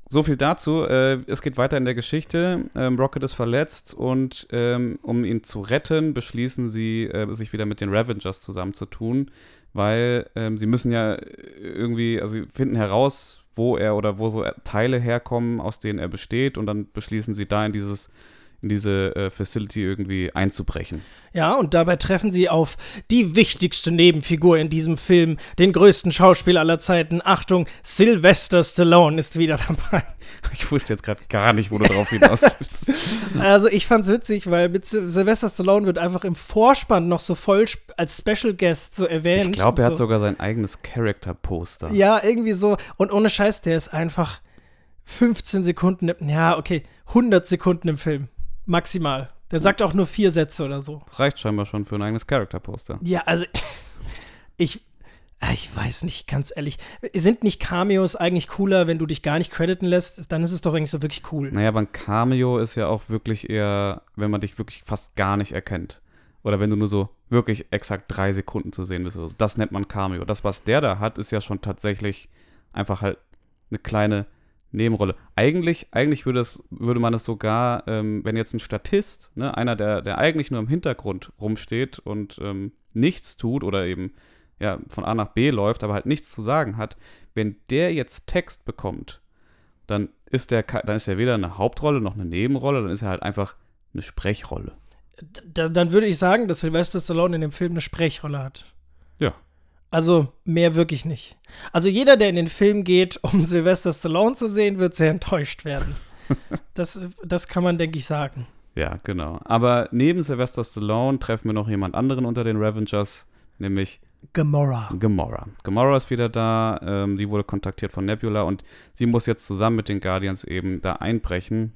so viel dazu. Äh, es geht weiter in der Geschichte. Ähm, Rocket ist verletzt und ähm, um ihn zu retten, beschließen sie, äh, sich wieder mit den Ravengers zusammenzutun, weil ähm, sie müssen ja irgendwie, also sie finden heraus, wo er oder wo so Teile herkommen, aus denen er besteht und dann beschließen sie da in dieses in diese äh, Facility irgendwie einzubrechen. Ja, und dabei treffen sie auf die wichtigste Nebenfigur in diesem Film, den größten Schauspieler aller Zeiten. Achtung, Sylvester Stallone ist wieder dabei. Ich wusste jetzt gerade gar nicht, wo du drauf hinaus willst. Also ich fand's witzig, weil mit Sy- Sylvester Stallone wird einfach im Vorspann noch so voll als Special Guest so erwähnt. Ich glaube, er und hat so. sogar sein eigenes Character-Poster. Ja, irgendwie so. Und ohne Scheiß, der ist einfach 15 Sekunden, im- ja, okay, 100 Sekunden im Film. Maximal. Der sagt auch nur vier Sätze oder so. Reicht scheinbar schon für ein eigenes Character-Poster. Ja, also ich, ah, ich weiß nicht, ganz ehrlich. Sind nicht Cameos eigentlich cooler, wenn du dich gar nicht crediten lässt? Dann ist es doch eigentlich so wirklich cool. Naja, aber ein Cameo ist ja auch wirklich eher, wenn man dich wirklich fast gar nicht erkennt. Oder wenn du nur so wirklich exakt drei Sekunden zu sehen bist. oder so. Das nennt man Cameo. Das, was der da hat, ist ja schon tatsächlich einfach halt eine kleine Nebenrolle. Eigentlich, eigentlich würde, es, würde man es sogar, ähm, wenn jetzt ein Statist, ne, einer, der, der eigentlich nur im Hintergrund rumsteht und ähm, nichts tut oder eben ja, von A nach B läuft, aber halt nichts zu sagen hat, wenn der jetzt Text bekommt, dann ist der, dann ist er weder eine Hauptrolle noch eine Nebenrolle, dann ist er halt einfach eine Sprechrolle. D dann würde ich sagen, dass Sylvester Stallone in dem Film eine Sprechrolle hat. Ja. Also mehr wirklich nicht. Also jeder, der in den Film geht, um Sylvester Stallone zu sehen, wird sehr enttäuscht werden. das, das kann man, denke ich, sagen. Ja, genau. Aber neben Sylvester Stallone treffen wir noch jemand anderen unter den Ravengers, nämlich Gamora. Gamora. Gamora ist wieder da, ähm, die wurde kontaktiert von Nebula und sie muss jetzt zusammen mit den Guardians eben da einbrechen,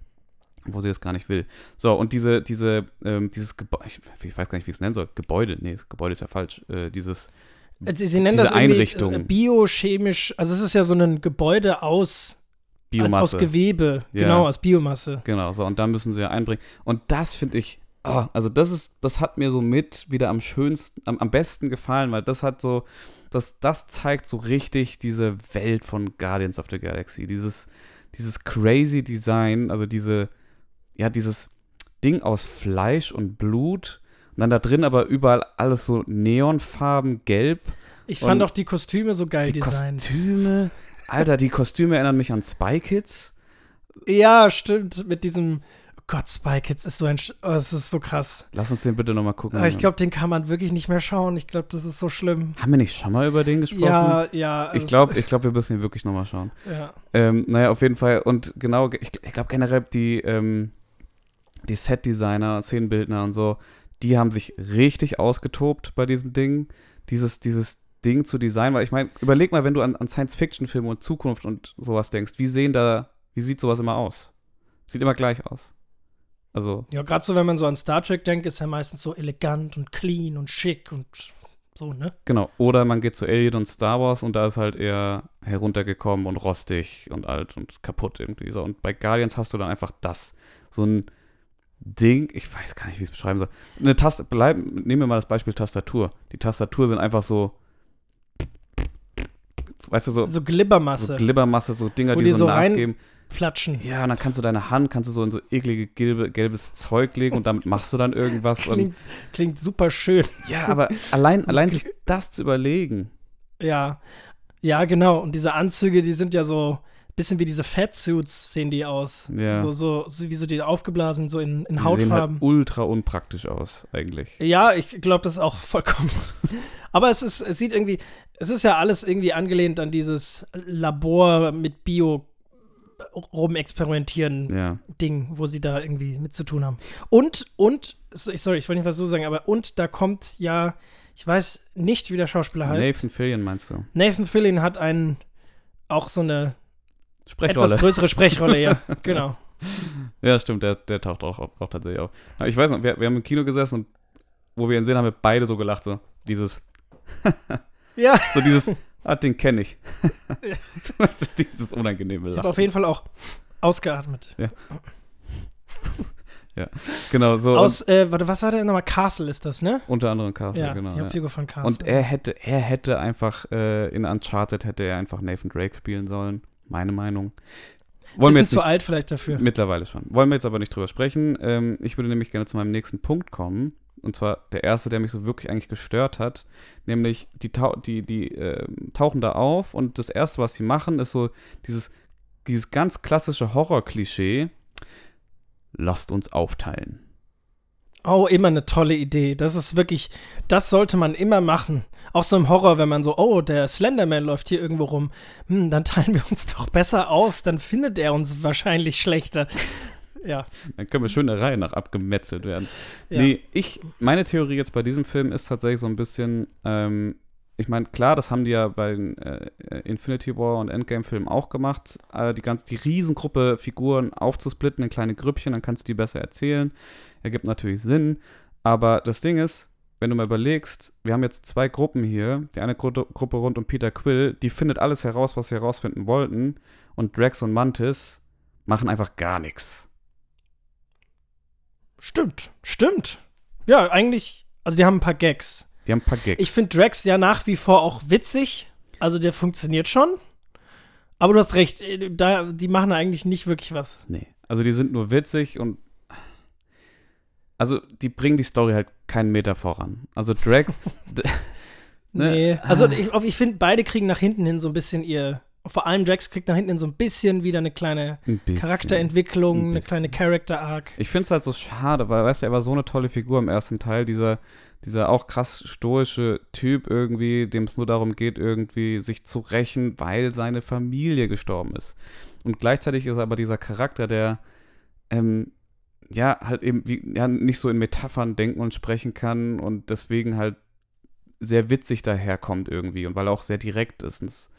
wo sie es gar nicht will. So, und diese, diese, ähm, dieses Gebäude, ich, ich weiß gar nicht, wie ich es nennen soll, Gebäude, nee, das Gebäude ist ja falsch, äh, dieses, Äh, Sie, nennen das Einrichtung. äh, biochemisch, also es ist ja so ein Gebäude aus, als aus Biomasse. Gewebe, Ja. genau, aus Biomasse. Genau, so, und da müssen sie ja einbringen. Und das finde ich, oh, also das ist, das hat mir so mit wieder am schönsten, am, am besten gefallen, weil das hat so, das, das zeigt so richtig diese Welt von Guardians of the Galaxy. Dieses, dieses crazy Design, also diese, ja, dieses Ding aus Fleisch und Blut. Dann da drin aber überall alles so Neonfarben, gelb. Ich fand auch die Kostüme so geil Die designt. Kostüme. Alter, die Kostüme erinnern mich an Spy Kids. Ja, stimmt. Mit diesem. Oh Gott, Spy Kids ist so ein. Oh, es ist so krass. Lass uns den bitte nochmal gucken. Aber ich glaube, den kann man wirklich nicht mehr schauen. Ich glaube, das ist so schlimm. Haben wir nicht schon mal über den gesprochen? Ja, ja. Ich also glaube, ich wir müssen ihn wirklich nochmal schauen. Ja. Ähm, naja, auf jeden Fall. Und genau, ich, ich glaube generell die, ähm, die Set-Designer, Szenenbildner und so, die haben sich richtig ausgetobt bei diesem Ding. Dieses, dieses Ding zu designen, weil ich meine, überleg mal, wenn du an, an Science-Fiction-Filme und Zukunft und sowas denkst, wie sehen da, wie sieht sowas immer aus? Sieht immer gleich aus. Also, Ja, gerade so, wenn man so an Star Trek denkt, ist er meistens so elegant und clean und schick und so, ne? genau. Oder man geht zu Alien und Star Wars und da ist halt eher heruntergekommen und rostig und alt und kaputt irgendwie. So. Und bei Guardians hast du dann einfach das. So ein Ding, ich weiß gar nicht, wie ich es beschreiben soll. Eine Taste, bleib, nehmen wir mal das Beispiel Tastatur. Die Tastatur sind einfach so, weißt du, so, So so Glibbermasse, Glibbermasse, so Dinger, die, die so so nachgeben. Flatschen. Ja, und dann kannst du deine Hand, kannst du so in so eklige gelbe, gelbes Zeug legen und damit machst du dann irgendwas. Klingt, klingt super schön. ja, aber allein, allein sich das zu überlegen. Ja. Ja, genau. Und diese Anzüge, die sind ja so bisschen wie diese Fatsuits, sehen die aus. Ja. So, so, so wie so die aufgeblasen, so in, in Die sehen Hautfarben. halt ultra unpraktisch aus, eigentlich. Ja, ich glaube, das ist auch vollkommen. Aber es ist, es sieht irgendwie, es ist ja alles irgendwie angelehnt an dieses Labor mit Bio rumexperimentieren Ja. Ding, wo sie da irgendwie mit zu tun haben. Und, und, sorry, ich wollte nicht was so sagen, aber und da kommt ja, ich weiß nicht, wie der Schauspieler heißt. Nathan Fillion meinst du? Nathan Fillion hat einen, auch so eine Sprechrolle. etwas größere Sprechrolle, ja, genau. Ja, stimmt, der, der taucht auch, auch, auch tatsächlich auf. Aber ich weiß noch, wir, wir haben im Kino gesessen und wo wir ihn sehen, haben wir beide so gelacht, so dieses, Ja, so dieses, ah, den kenne ich. dieses unangenehme ich habe Lachen. auf jeden Fall auch ausgeatmet. Genau, so. Aus, äh, warte, was war der nochmal? Castle ist das, ne? und unter anderem Castle, Ja, genau. die Ja. Hauptfigur von Castle. Und er hätte, er hätte einfach, äh, in Uncharted hätte er einfach Nathan Drake spielen sollen. Meine Meinung. Wollen wir jetzt zu alt vielleicht dafür. mittlerweile schon. Wollen wir jetzt aber nicht drüber sprechen. Ähm, ich würde nämlich gerne zu meinem nächsten Punkt kommen. Und zwar der erste, der mich so wirklich eigentlich gestört hat. Nämlich, die, die, die äh, tauchen da auf und das erste, was sie machen, ist so dieses, dieses ganz klassische Horror-Klischee. Lasst uns aufteilen. Oh, immer eine tolle Idee. Das ist wirklich, das sollte man immer machen. Auch so im Horror, wenn man so, oh, der Slenderman läuft hier irgendwo rum. Hm, dann teilen wir uns doch besser auf. Dann findet er uns wahrscheinlich schlechter. Ja. Dann können wir schön der Reihe nach abgemetzelt werden. Ja. Nee, ich, meine Theorie jetzt bei diesem Film ist tatsächlich so ein bisschen, ähm, ich meine, klar, das haben die ja bei äh, Infinity War und Endgame-Filmen auch gemacht, äh, die ganz, die Riesengruppe Figuren aufzusplitten in kleine Grüppchen, dann kannst du die besser erzählen. Ergibt natürlich Sinn. Aber das Ding ist, wenn du mal überlegst, wir haben jetzt zwei Gruppen hier. Die eine Gru Gruppe rund um Peter Quill, die findet alles heraus, was sie herausfinden wollten. Und Drax und Mantis machen einfach gar nichts. Stimmt, stimmt. Ja, eigentlich, also die haben ein paar Gags. Die haben ein paar Gags. Ich finde Drax ja nach wie vor auch witzig. Also der funktioniert schon. Aber du hast recht, äh, da, die machen eigentlich nicht wirklich was. Nee. Also die sind nur witzig und also die bringen die Story halt keinen Meter voran. Also Drax, d- Ne? Nee. Also ich, ich finde, beide kriegen nach hinten hin so ein bisschen ihr. Vor allem Drax kriegt nach hinten hin so ein bisschen wieder eine kleine ein bisschen. Charakterentwicklung, Ein eine kleine Character-Arc. Ich finde es halt so schade, weil, weißt du, er war so eine tolle Figur im ersten Teil, dieser, dieser auch krass stoische Typ irgendwie, dem es nur darum geht, irgendwie sich zu rächen, weil seine Familie gestorben ist. Und gleichzeitig ist er aber dieser Charakter, der ähm, ja halt eben wie, ja, nicht so in Metaphern denken und sprechen kann und deswegen halt sehr witzig daherkommt irgendwie und weil er auch sehr direkt ist. Und es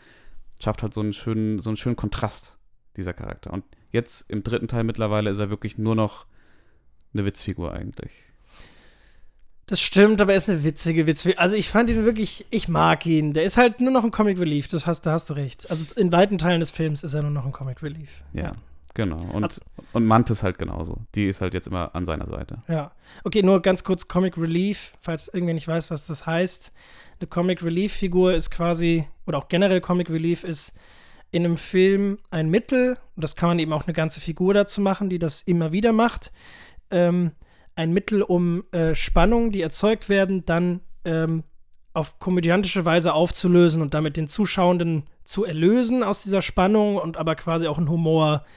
schafft halt so einen schönen, so einen schönen Kontrast, dieser Charakter. Und jetzt im dritten Teil mittlerweile ist er wirklich nur noch eine Witzfigur eigentlich. Das stimmt, aber er ist eine witzige Witzfigur. Also ich fand ihn wirklich, ich mag ihn. Der ist halt nur noch ein Comic Relief, das hast, da hast du recht. Also in weiten Teilen des Films ist er nur noch ein Comic Relief. Ja. Genau. Und, und Mantis halt genauso. Die ist halt jetzt immer an seiner Seite. Ja. Okay, nur ganz kurz Comic Relief, falls irgendwer nicht weiß, was das heißt. Eine Comic Relief Figur ist quasi, oder auch generell Comic Relief ist in einem Film ein Mittel, und das kann man eben auch eine ganze Figur dazu machen, die das immer wieder macht, ähm, ein Mittel, um äh, Spannungen, die erzeugt werden, dann ähm, auf komödiantische Weise aufzulösen und damit den Zuschauenden zu erlösen aus dieser Spannung und aber quasi auch einen Humor äh,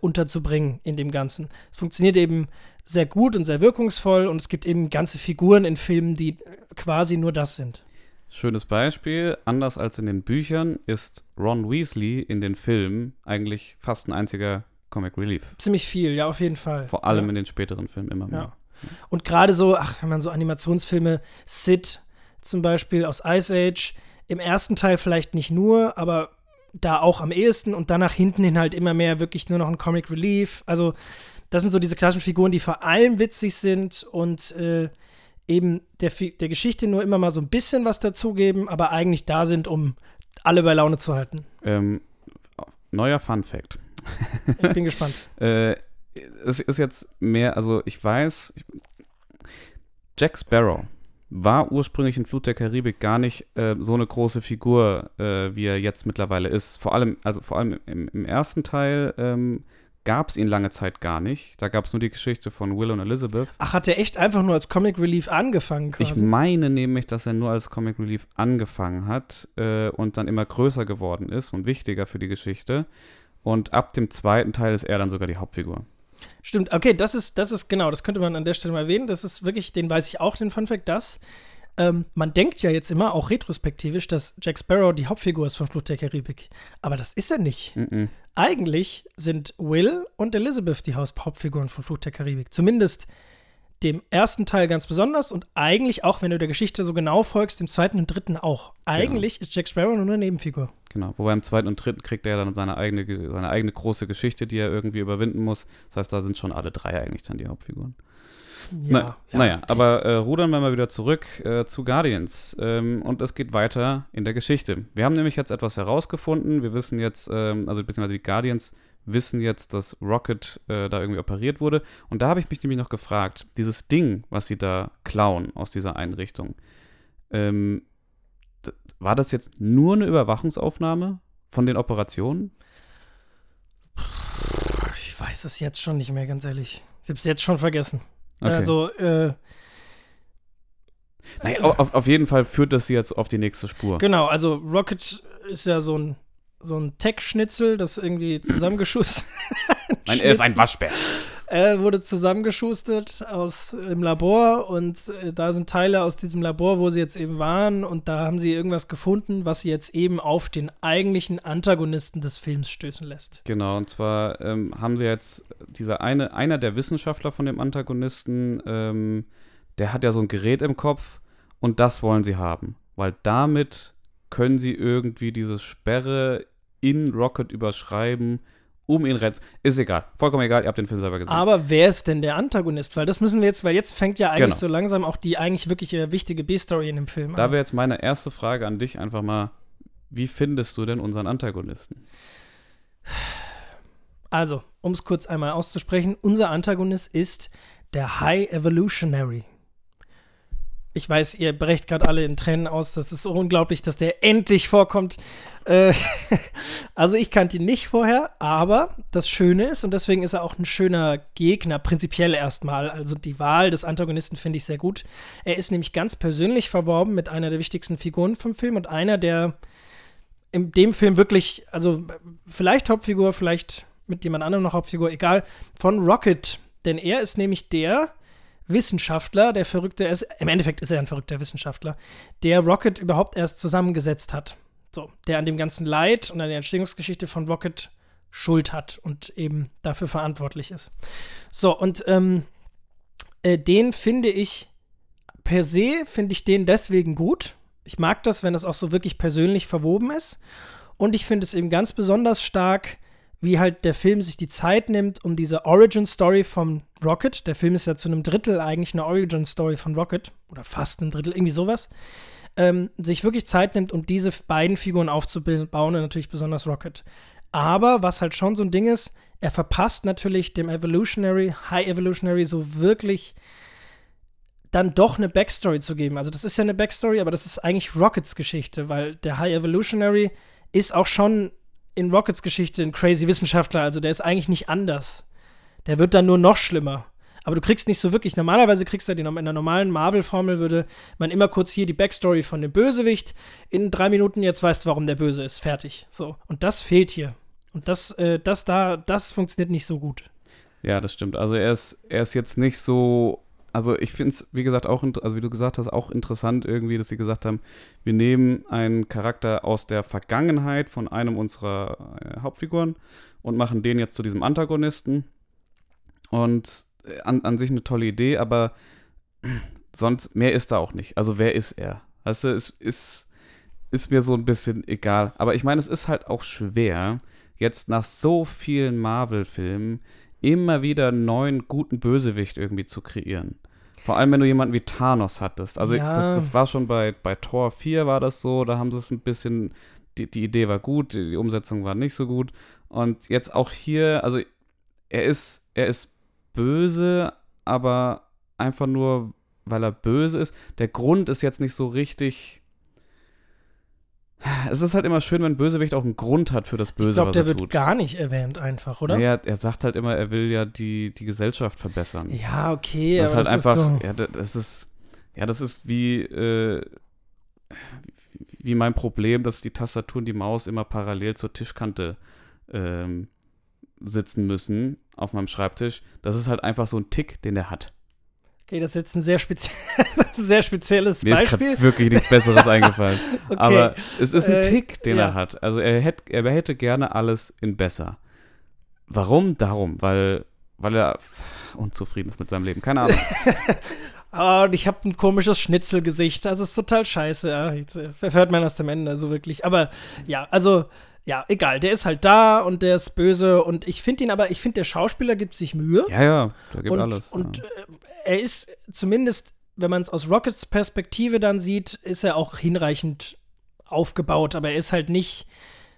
unterzubringen in dem Ganzen. Es funktioniert eben sehr gut und sehr wirkungsvoll und es gibt eben ganze Figuren in Filmen, die quasi nur das sind. Schönes Beispiel, anders als in den Büchern ist Ron Weasley in den Filmen eigentlich fast ein einziger Comic Relief. Ziemlich viel, ja, auf jeden Fall. Vor allem ja. in den späteren Filmen immer mehr. Ja. Und gerade so, ach, wenn man so Animationsfilme, Sid zum Beispiel aus Ice Age, im ersten Teil vielleicht nicht nur, aber da auch am ehesten und danach hinten hin halt immer mehr wirklich nur noch ein Comic Relief. Also, das sind so diese klassischen Figuren, die vor allem witzig sind und äh, eben der, der Geschichte nur immer mal so ein bisschen was dazugeben, aber eigentlich da sind, um alle bei Laune zu halten. Ähm, neuer Fun Fact. Ich bin gespannt. äh, es ist jetzt mehr, also ich weiß, ich, Jack Sparrow war ursprünglich in Flut der Karibik gar nicht äh, so eine große Figur, äh, wie er jetzt mittlerweile ist. Vor allem, also vor allem im, im ersten Teil ähm, gab es ihn lange Zeit gar nicht. Da gab es nur die Geschichte von Will und Elizabeth. Ach, hat er echt einfach nur als Comic Relief angefangen quasi? Ich meine nämlich, dass er nur als Comic Relief angefangen hat äh, und dann immer größer geworden ist und wichtiger für die Geschichte. Und ab dem zweiten Teil ist er dann sogar die Hauptfigur. Stimmt, okay, das ist, das ist genau, das könnte man an der Stelle mal erwähnen. Das ist wirklich, den weiß ich auch, den Funfact, dass ähm, man denkt ja jetzt immer, auch retrospektivisch, dass Jack Sparrow die Hauptfigur ist von Flucht der Karibik. Aber das ist er nicht. Mm -mm. Eigentlich sind Will und Elizabeth die Hauptfiguren von Flucht der Karibik. Zumindest dem ersten Teil ganz besonders und eigentlich auch, wenn du der Geschichte so genau folgst, dem zweiten und dritten auch. Eigentlich genau. ist Jack Sparrow nur eine Nebenfigur. Genau, wobei im zweiten und dritten kriegt er dann seine eigene, seine eigene große Geschichte, die er irgendwie überwinden muss. Das heißt, da sind schon alle drei eigentlich dann die Hauptfiguren. Ja, Na, ja, naja, aber äh, rudern wir mal wieder zurück äh, zu Guardians. Ähm, und es geht weiter in der Geschichte. Wir haben nämlich jetzt etwas herausgefunden. Wir wissen jetzt, ähm, also beziehungsweise die Guardians wissen jetzt, dass Rocket äh, da irgendwie operiert wurde. Und da habe ich mich nämlich noch gefragt, dieses Ding, was sie da klauen aus dieser Einrichtung, ähm, war das jetzt nur eine Überwachungsaufnahme von den Operationen? Ich weiß es jetzt schon nicht mehr, ganz ehrlich. Ich habe es jetzt schon vergessen. Okay. Also, äh, naja, auf, auf jeden Fall führt das sie jetzt auf die nächste Spur. Genau, also Rocket ist ja so ein, so ein Tech-Schnitzel, das irgendwie zusammengeschuss. Nein, er ist ein Waschbär. Er wurde zusammengeschustert aus im Labor und äh, da sind Teile aus diesem Labor, wo sie jetzt eben waren und da haben sie irgendwas gefunden, was sie jetzt eben auf den eigentlichen Antagonisten des Films stößen lässt. Genau, und zwar ähm, haben sie jetzt dieser eine, einer der Wissenschaftler von dem Antagonisten, ähm, der hat ja so ein Gerät im Kopf und das wollen sie haben, weil damit können sie irgendwie diese Sperre in Rocket überschreiben um ihn rennt. Ist egal. Vollkommen egal, ihr habt den Film selber gesehen. Aber wer ist denn der Antagonist? Weil das müssen wir jetzt, weil jetzt fängt ja eigentlich genau. so langsam auch die eigentlich wirklich wichtige B-Story in dem Film an. Da wäre jetzt meine erste Frage an dich einfach mal, wie findest du denn unseren Antagonisten? Also, um es kurz einmal auszusprechen, unser Antagonist ist der High Evolutionary ich weiß, ihr brecht gerade alle in Tränen aus. Das ist so unglaublich, dass der endlich vorkommt. Äh, also ich kannte ihn nicht vorher, aber das Schöne ist, und deswegen ist er auch ein schöner Gegner, prinzipiell erstmal. Also die Wahl des Antagonisten finde ich sehr gut. Er ist nämlich ganz persönlich verworben mit einer der wichtigsten Figuren vom Film und einer, der in dem Film wirklich, also vielleicht Hauptfigur, vielleicht mit jemand anderem noch Hauptfigur, egal, von Rocket. Denn er ist nämlich der, Wissenschaftler, der verrückte ist, im Endeffekt ist er ein verrückter Wissenschaftler, der Rocket überhaupt erst zusammengesetzt hat. So, der an dem ganzen Leid und an der Entstehungsgeschichte von Rocket Schuld hat und eben dafür verantwortlich ist. So, und ähm, äh, den finde ich per se, finde ich den deswegen gut. Ich mag das, wenn das auch so wirklich persönlich verwoben ist. Und ich finde es eben ganz besonders stark, wie halt der Film sich die Zeit nimmt, um diese Origin-Story von Rocket, der Film ist ja zu einem Drittel eigentlich eine Origin-Story von Rocket, oder fast ein Drittel, irgendwie sowas, ähm, sich wirklich Zeit nimmt, um diese beiden Figuren aufzubauen und natürlich besonders Rocket. Aber was halt schon so ein Ding ist, er verpasst natürlich dem Evolutionary, High Evolutionary so wirklich dann doch eine Backstory zu geben. Also das ist ja eine Backstory, aber das ist eigentlich Rockets Geschichte, weil der High Evolutionary ist auch schon in Rockets Geschichte ein crazy Wissenschaftler, also der ist eigentlich nicht anders. Der wird dann nur noch schlimmer. Aber du kriegst nicht so wirklich, normalerweise kriegst du die, in der normalen Marvel-Formel würde man immer kurz hier die Backstory von dem Bösewicht in drei Minuten, jetzt weißt du, warum der Böse ist, fertig. So. Und das fehlt hier. Und das, äh, das da, das funktioniert nicht so gut. Ja, das stimmt. Also er ist, er ist jetzt nicht so also ich finde es, wie gesagt, auch, also wie du gesagt hast, auch interessant irgendwie, dass sie gesagt haben, wir nehmen einen Charakter aus der Vergangenheit von einem unserer äh, Hauptfiguren und machen den jetzt zu diesem Antagonisten. Und äh, an, an sich eine tolle Idee, aber sonst mehr ist da auch nicht. Also wer ist er? Weißt du, es ist, ist mir so ein bisschen egal. Aber ich meine, es ist halt auch schwer, jetzt nach so vielen Marvel-Filmen immer wieder einen neuen guten Bösewicht irgendwie zu kreieren. Vor allem, wenn du jemanden wie Thanos hattest. Also ja. das, das, war schon bei, bei Tor 4 war das so, da haben sie es ein bisschen, die, die Idee war gut, die, die Umsetzung war nicht so gut. Und jetzt auch hier, also er ist, er ist böse, aber einfach nur, weil er böse ist. Der Grund ist jetzt nicht so richtig es ist halt immer schön, wenn ein Bösewicht auch einen Grund hat für das Böse, ich er tut. Glaube, der wird gar nicht erwähnt einfach, oder? Ja, er sagt halt immer, er will ja die, die Gesellschaft verbessern. Ja, okay, das aber ist halt einfach, ist so ja, das ist, ja, das ist wie, äh, wie mein Problem, dass die Tastatur und die Maus immer parallel zur Tischkante ähm, sitzen müssen auf meinem Schreibtisch. Das ist halt einfach so ein Tick, den er hat. Okay, das ist jetzt ein sehr, spezie sehr spezielles Mir Beispiel. Mir ist wirklich nichts Besseres eingefallen. okay. Aber es ist ein äh, Tick, den ja. er hat. Also er hätte, er hätte gerne alles in besser. Warum? Darum, weil, weil er unzufrieden ist mit seinem Leben. Keine Ahnung. oh, und ich habe ein komisches Schnitzelgesicht. Das ist total scheiße. Ja. Das hört man erst am Ende, also wirklich. Aber ja, also ja, egal, der ist halt da und der ist böse und ich finde ihn aber, ich finde, der Schauspieler gibt sich Mühe. Ja, ja, der gibt und, alles. Und ja. äh, er ist zumindest, wenn man es aus Rockets Perspektive dann sieht, ist er auch hinreichend aufgebaut, aber er ist halt nicht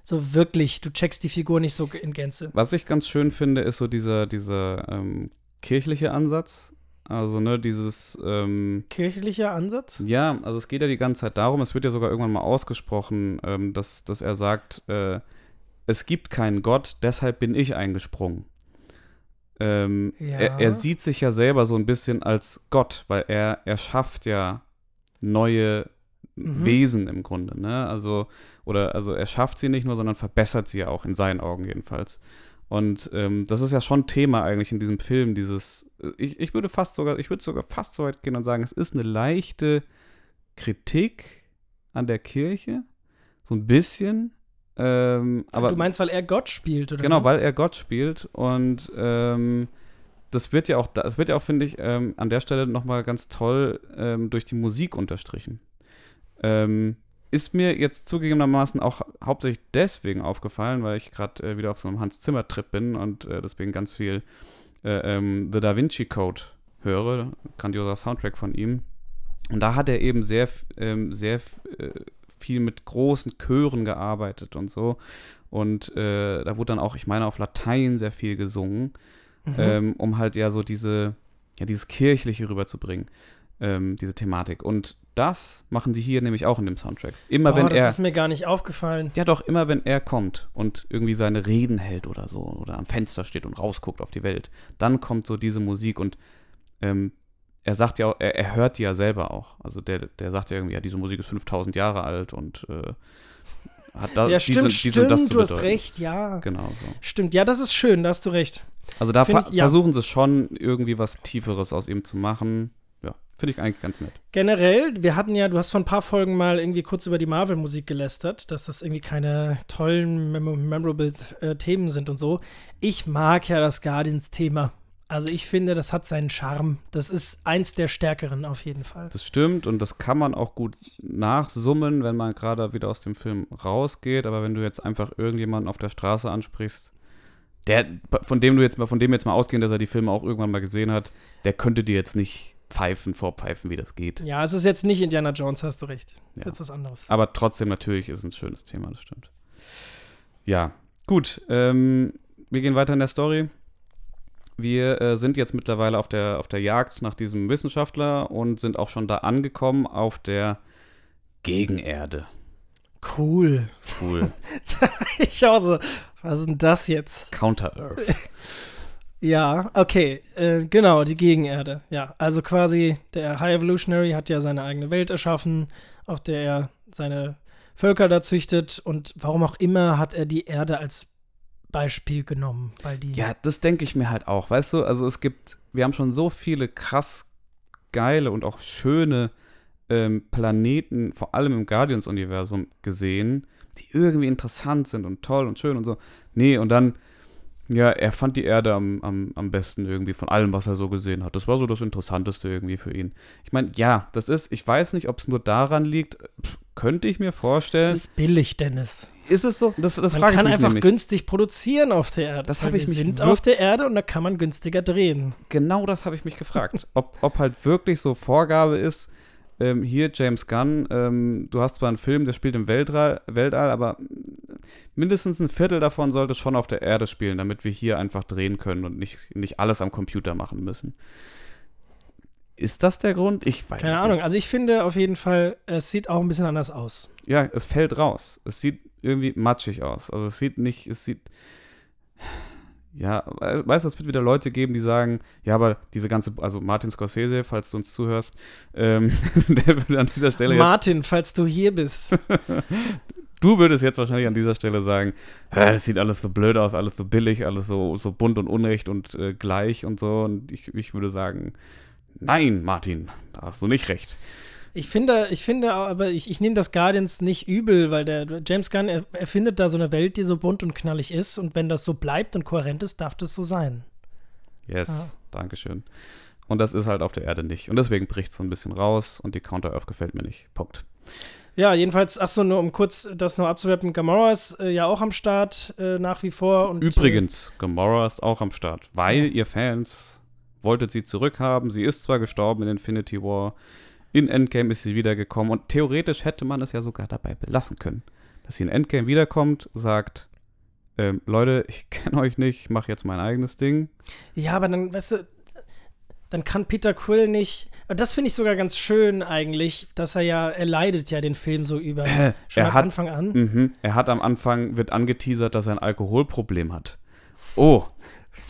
so wirklich, du checkst die Figur nicht so in Gänze. Was ich ganz schön finde, ist so dieser, dieser ähm, kirchliche Ansatz. Also, ne, dieses ähm, kirchlicher Ansatz? Ja, also es geht ja die ganze Zeit darum, es wird ja sogar irgendwann mal ausgesprochen, ähm, dass, dass er sagt, äh, es gibt keinen Gott, deshalb bin ich eingesprungen. Ähm, ja. er, er, sieht sich ja selber so ein bisschen als Gott, weil er, er schafft ja neue mhm. Wesen im Grunde, ne? Also, oder also er schafft sie nicht nur, sondern verbessert sie ja auch, in seinen Augen jedenfalls. Und ähm, das ist ja schon Thema eigentlich in diesem Film, dieses, ich, ich würde fast sogar, ich würde sogar fast so weit gehen und sagen, es ist eine leichte Kritik an der Kirche, so ein bisschen, ähm, aber, du meinst, weil er Gott spielt, oder? Genau, weil er Gott spielt. Und ähm, das wird ja auch, das wird ja auch, finde ich, ähm, an der Stelle nochmal ganz toll ähm, durch die Musik unterstrichen. Ähm, ist mir jetzt zugegebenermaßen auch hauptsächlich deswegen aufgefallen, weil ich gerade äh, wieder auf so einem Hans Zimmer-Trip bin und äh, deswegen ganz viel äh, ähm, The Da Vinci Code höre, grandioser Soundtrack von ihm. Und da hat er eben sehr, ähm, sehr äh, viel mit großen Chören gearbeitet und so. Und äh, da wurde dann auch, ich meine, auf Latein sehr viel gesungen, mhm. ähm, um halt ja so diese, ja, dieses Kirchliche rüberzubringen, ähm, diese Thematik. Und das machen die hier nämlich auch in dem Soundtrack. Immer Boah, wenn das er. Das ist mir gar nicht aufgefallen. Ja, doch, immer wenn er kommt und irgendwie seine Reden hält oder so, oder am Fenster steht und rausguckt auf die Welt, dann kommt so diese Musik und ähm, er sagt ja, er, er hört die ja selber auch. Also der, der sagt ja irgendwie, ja, diese Musik ist 5000 Jahre alt und äh, hat da ja, stimmt, diese, diese stimmt, du hast recht, ja. Genau so. Stimmt, ja, das ist schön, da hast du recht. Also da ver ich, ja. versuchen sie schon irgendwie was Tieferes aus ihm zu machen. Finde ich eigentlich ganz nett. Generell, wir hatten ja, du hast vor ein paar Folgen mal irgendwie kurz über die Marvel-Musik gelästert, dass das irgendwie keine tollen, memorable äh, Themen sind und so. Ich mag ja das Guardians-Thema. Also ich finde, das hat seinen Charme. Das ist eins der stärkeren auf jeden Fall. Das stimmt und das kann man auch gut nachsummen, wenn man gerade wieder aus dem Film rausgeht. Aber wenn du jetzt einfach irgendjemanden auf der Straße ansprichst, der, von dem du jetzt mal, von dem jetzt mal ausgehen, dass er die Filme auch irgendwann mal gesehen hat, der könnte dir jetzt nicht pfeifen, vorpfeifen, wie das geht. Ja, es ist jetzt nicht Indiana Jones, hast du recht. Ja. Jetzt was anderes. Aber trotzdem natürlich ist es ein schönes Thema, das stimmt. Ja, Gut, ähm, wir gehen weiter in der Story. Wir äh, sind jetzt mittlerweile auf der, auf der Jagd nach diesem Wissenschaftler und sind auch schon da angekommen auf der Gegenerde. Cool. Cool. ich auch so, was ist denn das jetzt? Counter-Earth. Ja, okay, äh, genau, die Gegenerde. Ja, also quasi der High Evolutionary hat ja seine eigene Welt erschaffen, auf der er seine Völker da züchtet und warum auch immer hat er die Erde als Beispiel genommen, weil die. Ja, das denke ich mir halt auch. Weißt du, also es gibt, wir haben schon so viele krass geile und auch schöne ähm, Planeten, vor allem im Guardians-Universum, gesehen, die irgendwie interessant sind und toll und schön und so. Nee, und dann, ja, er fand die Erde am, am, am besten irgendwie von allem, was er so gesehen hat. Das war so das Interessanteste irgendwie für ihn. Ich meine, ja, das ist, ich weiß nicht, ob es nur daran liegt, pff, könnte ich mir vorstellen. Das ist billig, Dennis. Ist es so? Das, das Man kann einfach nämlich. günstig produzieren auf der Erde. Das weil hab ich mich sind auf der Erde und da kann man günstiger drehen. Genau das habe ich mich gefragt. ob, ob halt wirklich so Vorgabe ist, ähm, hier James Gunn, ähm, du hast zwar einen Film, der spielt im Weltall, Weltall, aber mindestens ein Viertel davon sollte schon auf der Erde spielen, damit wir hier einfach drehen können und nicht, nicht alles am Computer machen müssen. Ist das der Grund? Ich weiß Keine Ahnung. nicht. Also ich finde auf jeden Fall, es sieht auch ein bisschen anders aus. Ja, es fällt raus. Es sieht irgendwie matschig aus. Also es sieht nicht, es sieht. Ja, we- weißt du, es wird wieder Leute geben, die sagen, ja, aber diese ganze, also Martin Scorsese, falls du uns zuhörst, ähm, der würde an dieser Stelle jetzt, Martin, falls du hier bist. du würdest jetzt wahrscheinlich an dieser Stelle sagen, "Hä, das sieht alles so blöd aus, alles so billig, alles so, so bunt und unrecht und äh, gleich und so. Und ich, ich würde sagen, nein, Martin, da hast du nicht recht. Ich finde, ich finde aber, ich, ich nehme das Guardians nicht übel, weil der James Gunn er, erfindet da so eine Welt, die so bunt und knallig ist. Und wenn das so bleibt und kohärent ist, darf das so sein. Yes, Ja. Dankeschön. Und das ist halt auf der Erde nicht. Und deswegen bricht es so ein bisschen raus und die Counter-Earth gefällt mir nicht. Punkt. Ja, jedenfalls, achso, nur um kurz das noch abzuwerten, Gamora ist äh, ja auch am Start äh, nach wie vor. Und, Übrigens, Gamora ist auch am Start, weil ihr Fans wolltet sie zurückhaben. Sie ist zwar gestorben in Infinity War, in Endgame ist sie wiedergekommen und theoretisch hätte man es ja sogar dabei belassen können. Dass sie in Endgame wiederkommt, sagt, ähm, Leute, ich kenne euch nicht, ich mache jetzt mein eigenes Ding. Ja, aber dann, weißt du, dann kann Peter Quill nicht. Das finde ich sogar ganz schön eigentlich, dass er ja, er leidet ja den Film so über. Äh, Schon er am hat- Anfang an. Mhm. Er hat am Anfang, wird angeteasert, dass er ein Alkoholproblem hat. Oh,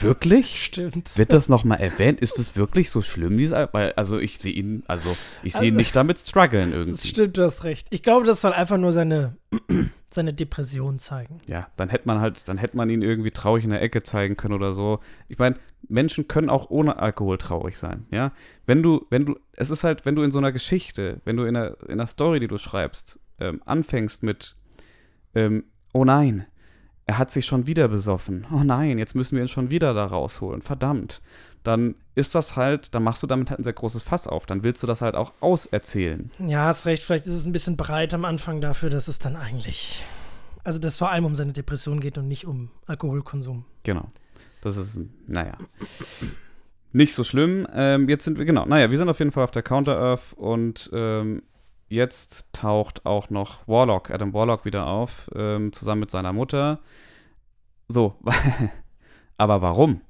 wirklich? Stimmt. Wird das nochmal erwähnt? Ist es wirklich so schlimm, dieser? Weil, also ich sehe ihn, also ich sehe ihn Also- nicht damit strugglen Das irgendwie. stimmt, du hast recht. Ich glaube, das soll einfach nur seine, seine Depression zeigen. Ja, dann hätte man halt, dann hätte man ihn irgendwie traurig in der Ecke zeigen können oder so. Ich meine, Menschen können auch ohne Alkohol traurig sein, ja. Wenn du, wenn du, es ist halt, wenn du in so einer Geschichte, wenn du in einer, in einer Story, die du schreibst, ähm, anfängst mit, ähm, oh nein, er hat sich schon wieder besoffen. Oh nein, jetzt müssen wir ihn schon wieder da rausholen. Verdammt. Dann ist das halt, dann machst du damit halt ein sehr großes Fass auf. Dann willst du das halt auch auserzählen. Ja, hast recht. Vielleicht ist es ein bisschen breit am Anfang dafür, dass es dann eigentlich. Also, dass es vor allem um seine Depression geht und nicht um Alkoholkonsum. Genau. Das ist, naja. Nicht so schlimm. Ähm, jetzt sind wir, genau, naja, wir sind auf jeden Fall auf der Counter-Earth und ähm, jetzt taucht auch noch Warlock, Adam Warlock wieder auf, ähm, zusammen mit seiner Mutter. So, aber warum?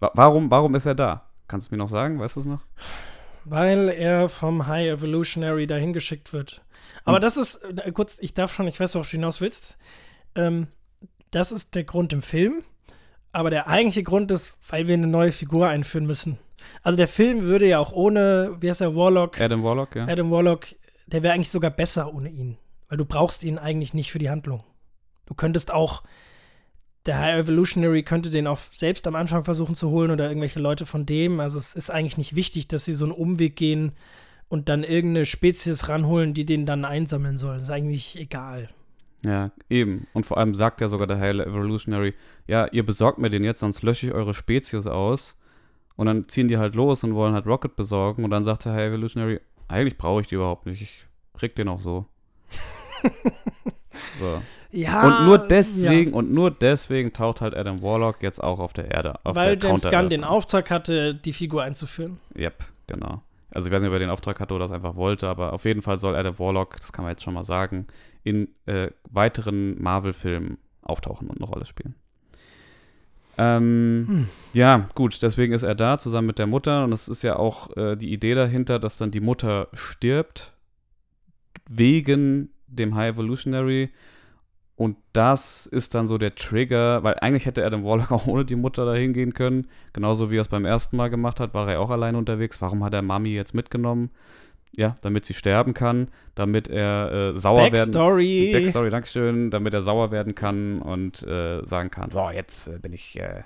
Wa warum, warum ist er da? Kannst du mir noch sagen? Weißt du es noch? Weil er vom High Evolutionary dahin geschickt wird. Aber Hm. das ist, kurz, ich darf schon, ich weiß, worauf du hinaus willst. Ähm, das ist der Grund im Film. Aber der eigentliche Grund ist, weil wir eine neue Figur einführen müssen. Also der Film würde ja auch ohne, wie heißt der, Warlock, Adam Warlock, ja. Adam Warlock, der wäre eigentlich sogar besser ohne ihn. Weil du brauchst ihn eigentlich nicht für die Handlung. Du könntest auch, der High Evolutionary könnte den auch selbst am Anfang versuchen zu holen oder irgendwelche Leute von dem. Also es ist eigentlich nicht wichtig, dass sie so einen Umweg gehen und dann irgendeine Spezies ranholen, die den dann einsammeln soll. Das ist eigentlich egal. Ja, eben. Und vor allem sagt ja sogar der High Evolutionary, ja, ihr besorgt mir den jetzt, sonst lösche ich eure Spezies aus. Und dann ziehen die halt los und wollen halt Rocket besorgen. Und dann sagt der High Evolutionary, eigentlich brauche ich die überhaupt nicht. Ich krieg den auch so. so. Ja. Und nur ja. deswegen, und nur deswegen taucht halt Adam Warlock jetzt auch auf der Erde. Auf Weil der James Gunn den auf. Auftrag hatte, die Figur einzuführen. Yep, genau. Also ich weiß nicht, ob er den Auftrag hatte oder das einfach wollte, aber auf jeden Fall soll Adam Warlock, das kann man jetzt schon mal sagen, in äh, weiteren Marvel-Filmen auftauchen und eine Rolle spielen. Ähm, Hm. Ja, gut, deswegen ist er da zusammen mit der Mutter und es ist ja auch äh, die Idee dahinter, dass dann die Mutter stirbt wegen dem High Evolutionary und das ist dann so der Trigger, weil eigentlich hätte Adam Warlock auch ohne die Mutter dahin gehen können, genauso wie er es beim ersten Mal gemacht hat, war er auch alleine unterwegs. Warum hat er Mami jetzt mitgenommen? Ja, damit sie sterben kann, damit er äh, sauer werden Backstory. Backstory, Dankeschön, damit er sauer werden kann und äh, sagen kann, so, jetzt äh, bin ich, äh,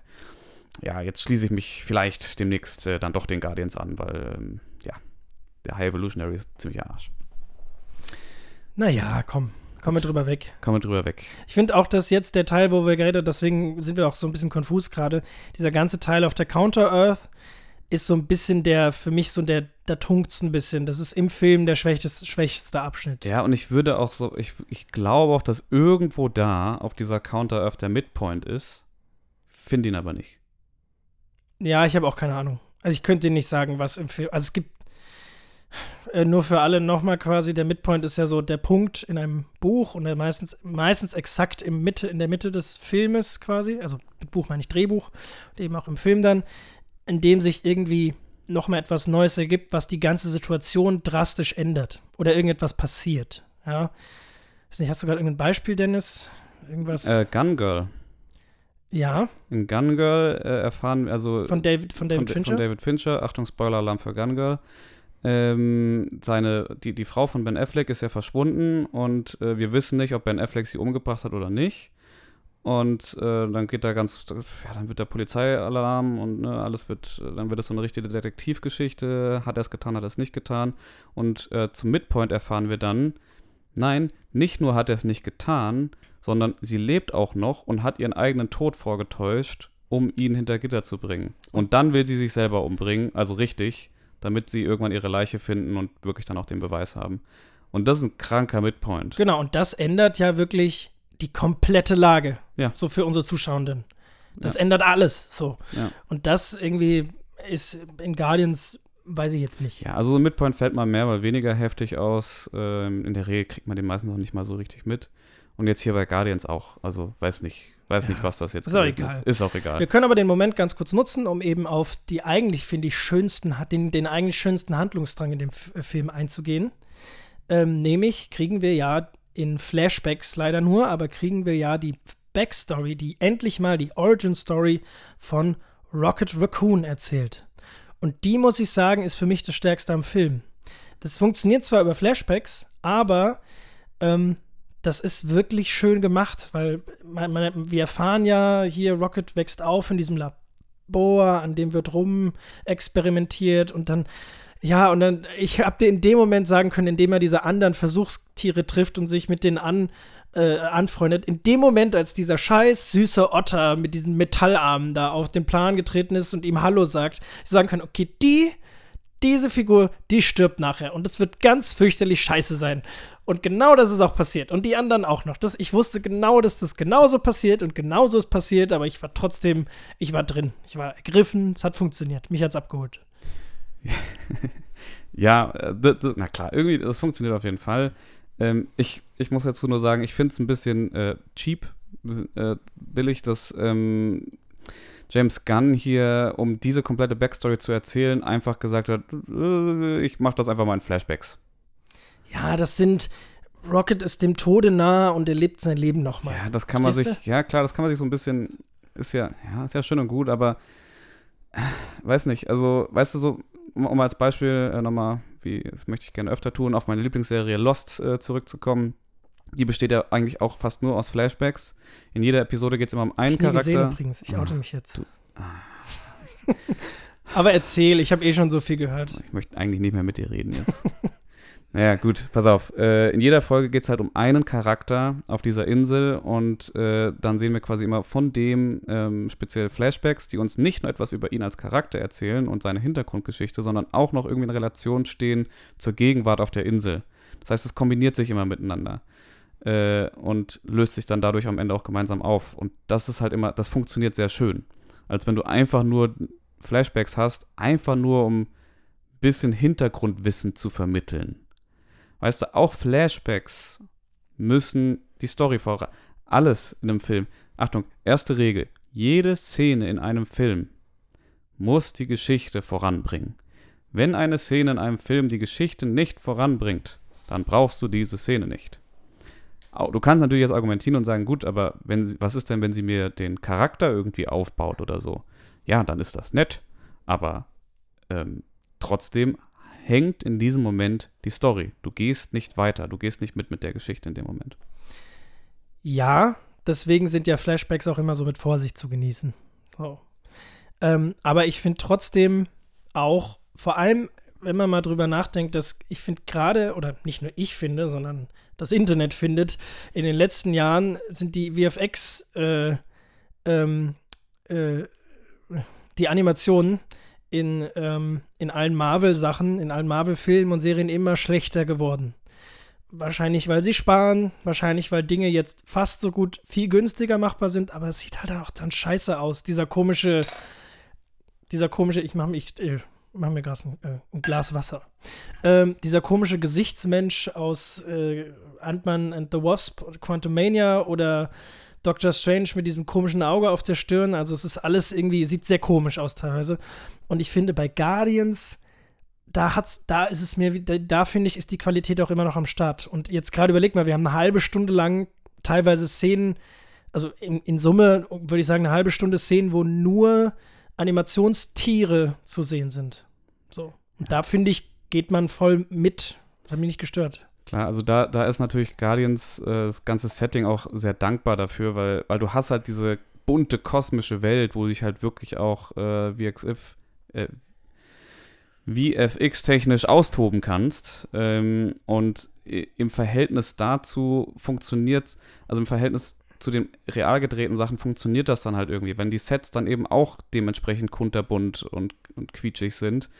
ja, jetzt schließe ich mich vielleicht demnächst äh, dann doch den Guardians an, weil, ähm, ja, der High Evolutionary ist ziemlich Arsch. Naja, komm. Kommen wir drüber weg. Kommen wir drüber weg. Ich finde auch, dass jetzt der Teil, wo wir geredet deswegen sind wir auch so ein bisschen konfus gerade, dieser ganze Teil auf der Counter-Earth ist so ein bisschen der, für mich so der, da tunkt's ein bisschen. Das ist im Film der schwächste, schwächste Abschnitt. Ja, und ich würde auch so, ich, ich glaube auch, dass irgendwo da auf dieser Counter-Earth der Midpoint ist, finde ihn aber nicht. Ja, ich habe auch keine Ahnung. Also ich könnte dir nicht sagen, was im Film. Also es gibt äh, nur für alle nochmal quasi, der Midpoint ist ja so der Punkt in einem Buch und meistens, meistens exakt im Mitte, in der Mitte des Filmes quasi, also mit Buch meine ich Drehbuch und eben auch im Film dann, in dem sich irgendwie nochmal etwas Neues ergibt, was die ganze Situation drastisch ändert oder irgendetwas passiert. Ja. Weiß nicht, hast du gerade irgendein Beispiel, Dennis? Irgendwas? Äh, Gun Girl. ja, In Gun Girl äh, erfahren wir, also von David, von David von, Fincher. Von David Fincher. Achtung, Spoiler-Alarm für Gun Girl. Ähm, seine, die, die Frau von Ben Affleck ist ja verschwunden und äh, wir wissen nicht, ob Ben Affleck sie umgebracht hat oder nicht. Und äh, dann geht da ganz, ja, dann wird der Polizeialarm und ne, alles wird, dann wird es so eine richtige Detektivgeschichte. Hat er es getan, hat er es nicht getan. Und äh, zum Midpoint erfahren wir dann, nein, nicht nur hat er es nicht getan, sondern sie lebt auch noch und hat ihren eigenen Tod vorgetäuscht, um ihn hinter Gitter zu bringen. Und dann will sie sich selber umbringen, also richtig, damit sie irgendwann ihre Leiche finden und wirklich dann auch den Beweis haben. Und das ist ein kranker Midpoint. Genau, und das ändert ja wirklich die komplette Lage. Ja. So für unsere Zuschauenden. Das Ja. ändert alles. So. Ja. Und das irgendwie ist in Guardians, weiß ich jetzt nicht. Ja, also so Midpoint fällt mal mehr, weil weniger heftig aus. Ähm, in der Regel kriegt man den meistens noch nicht mal so richtig mit. Und jetzt hier bei Guardians auch. Also weiß nicht, weiß Ja, nicht, was das jetzt ist auch egal. Ist. ist auch egal. Wir können aber den Moment ganz kurz nutzen, um eben auf die eigentlich, finde ich, schönsten, den, den eigentlich schönsten Handlungsstrang in dem F Film einzugehen. Ähm, nämlich kriegen wir ja in Flashbacks leider nur, aber kriegen wir ja die Backstory, die endlich mal die Origin Story von Rocket Raccoon erzählt. Und die, muss ich sagen, ist für mich das Stärkste am Film. Das funktioniert zwar über Flashbacks, aber ähm, das ist wirklich schön gemacht, weil man, man, wir erfahren ja hier, Rocket wächst auf in diesem Labor, an dem wird rum experimentiert und dann, ja, und dann, ich habe dir in dem Moment sagen können, indem er diese anderen Versuchstiere trifft und sich mit denen an, äh, anfreundet, in dem Moment, als dieser scheiß süße Otter mit diesen Metallarmen da auf den Plan getreten ist und ihm Hallo sagt, sagen kann, okay, die, diese Figur, die stirbt nachher und es wird ganz fürchterlich scheiße sein. Und genau das ist auch passiert. Und die anderen auch noch. Das, ich wusste genau, dass das genauso passiert und genauso ist passiert, aber ich war trotzdem, ich war drin. Ich war ergriffen, es hat funktioniert. Mich hat's abgeholt. Ja, äh, das, das, na klar, irgendwie, das funktioniert auf jeden Fall. Ähm, ich, ich muss dazu nur sagen, ich finde es ein bisschen äh, cheap, äh, billig, dass ähm, James Gunn hier, um diese komplette Backstory zu erzählen, einfach gesagt hat, äh, ich mache das einfach mal in Flashbacks. Ja, das sind. Rocket ist dem Tode nah und er lebt sein Leben nochmal. Ja, das kann man Verstehst sich, ja klar, das kann man sich so ein bisschen, ist ja, ja, ist ja schön und gut, aber äh, weiß nicht, also, weißt du, so, um, als Beispiel äh, nochmal, wie, das möchte ich gerne öfter tun, auf meine Lieblingsserie Lost äh, zurückzukommen. Die besteht ja eigentlich auch fast nur aus Flashbacks. In jeder Episode geht es immer um einen ich Charakter. gesehen übrigens. Ich oute mich jetzt. du- Aber erzähl, ich habe eh schon so viel gehört. Ich möchte eigentlich nicht mehr mit dir reden jetzt. naja, gut, pass auf. Äh, in jeder Folge geht es halt um einen Charakter auf dieser Insel und äh, dann sehen wir quasi immer von dem ähm, speziell Flashbacks, die uns nicht nur etwas über ihn als Charakter erzählen und seine Hintergrundgeschichte, sondern auch noch irgendwie in Relation stehen zur Gegenwart auf der Insel. Das heißt, es kombiniert sich immer miteinander äh, und löst sich dann dadurch am Ende auch gemeinsam auf. Und das ist halt immer, das funktioniert sehr schön. Als wenn du einfach nur Flashbacks hast, einfach nur um ein bisschen Hintergrundwissen zu vermitteln. Weißt du, auch Flashbacks müssen die Story voran. alles in einem Film. Achtung, erste Regel. Jede Szene in einem Film muss die Geschichte voranbringen. Wenn eine Szene in einem Film die Geschichte nicht voranbringt, dann brauchst du diese Szene nicht. Du kannst natürlich jetzt argumentieren und sagen, gut, aber wenn, was ist denn, wenn sie mir den Charakter irgendwie aufbaut oder so? Ja, dann ist das nett, aber ähm, trotzdem hängt in diesem Moment die Story. Du gehst nicht weiter, du gehst nicht mit mit der Geschichte in dem Moment. Ja, deswegen sind ja Flashbacks auch immer so mit Vorsicht zu genießen. So. Ähm, aber ich finde trotzdem auch, vor allem, wenn man mal drüber nachdenkt, dass ich finde gerade, oder nicht nur ich finde, sondern das Internet findet, in den letzten Jahren sind die VFX, äh, ähm, äh, die Animationen in, ähm, in allen Marvel-Sachen, in allen Marvel-Filmen und Serien immer schlechter geworden. Wahrscheinlich, weil sie sparen, wahrscheinlich, weil Dinge jetzt fast so gut viel günstiger machbar sind, aber es sieht halt auch dann scheiße aus. Dieser komische, dieser komische, ich mache mich, äh, mach mir ein, äh, ein, Glas Wasser. Ähm, dieser komische Gesichtsmensch aus äh, Ant-Man and the Wasp, Quantum Mania oder Doctor Strange mit diesem komischen Auge auf der Stirn. Also es ist alles irgendwie, sieht sehr komisch aus teilweise. Und ich finde bei Guardians, da hat's, da ist es mir, da, da finde ich, ist die Qualität auch immer noch am Start. Und jetzt gerade überleg mal, wir haben eine halbe Stunde lang teilweise Szenen, also in, in Summe würde ich sagen, eine halbe Stunde Szenen, wo nur Animationstiere zu sehen sind. So. Und da finde ich, geht man voll mit. Das hat mich nicht gestört. Klar, also da, da ist natürlich Guardians äh, das ganze Setting auch sehr dankbar dafür, weil, weil du hast halt diese bunte kosmische Welt, wo du dich halt wirklich auch äh, VXF, äh, VFX-technisch austoben kannst. Ähm, und im Verhältnis dazu funktioniert also im Verhältnis zu den real gedrehten Sachen funktioniert das dann halt irgendwie, wenn die Sets dann eben auch dementsprechend kunterbunt und, und quietschig sind.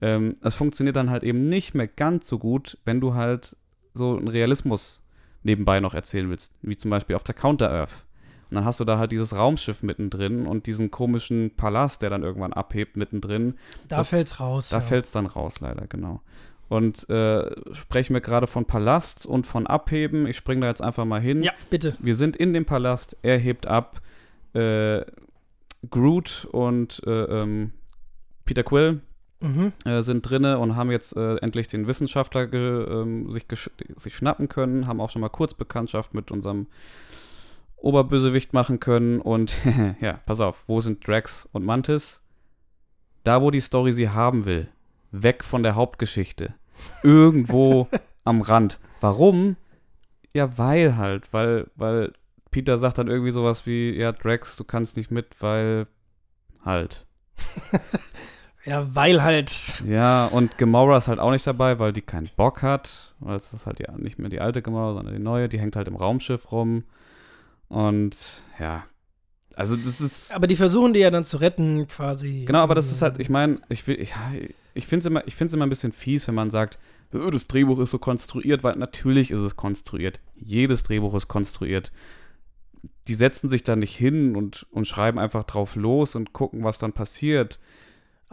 Ähm, es funktioniert dann halt eben nicht mehr ganz so gut, wenn du halt so einen Realismus nebenbei noch erzählen willst, wie zum Beispiel auf der Counter-Earth. Und dann hast du da halt dieses Raumschiff mittendrin und diesen komischen Palast, der dann irgendwann abhebt mittendrin. Da das, fällt's raus. Da ja. fällt's dann raus, leider, genau. Und äh, sprechen wir gerade von Palast und von Abheben. Ich springe da jetzt einfach mal hin. Ja, bitte. Wir sind in dem Palast, er hebt ab. Äh, Groot und äh, ähm, Peter Quill mhm. Äh, sind drinne und haben jetzt äh, endlich den Wissenschaftler ähm, sich, sich schnappen können, haben auch schon mal kurz Bekanntschaft mit unserem Oberbösewicht machen können. Und ja, pass auf, wo sind Drax und Mantis? Da, wo die Story sie haben will. Weg von der Hauptgeschichte. Irgendwo am Rand. Warum? Ja, weil halt, weil, weil Peter sagt dann irgendwie sowas wie, ja, Drax, du kannst nicht mit, weil halt. ja, weil halt. Ja, und Gamora ist halt auch nicht dabei, weil die keinen Bock hat. Weil es ist halt ja nicht mehr die alte Gamora, sondern die neue. Die hängt halt im Raumschiff rum. Und ja, also das ist. Aber die versuchen die ja dann zu retten, quasi. Genau, aber das ist halt, ich meine, ich will, ich, ich finde es immer, immer ein bisschen fies, wenn man sagt, das Drehbuch ist so konstruiert, weil natürlich ist es konstruiert. Jedes Drehbuch ist konstruiert. Die setzen sich da nicht hin und, und schreiben einfach drauf los und gucken, was dann passiert.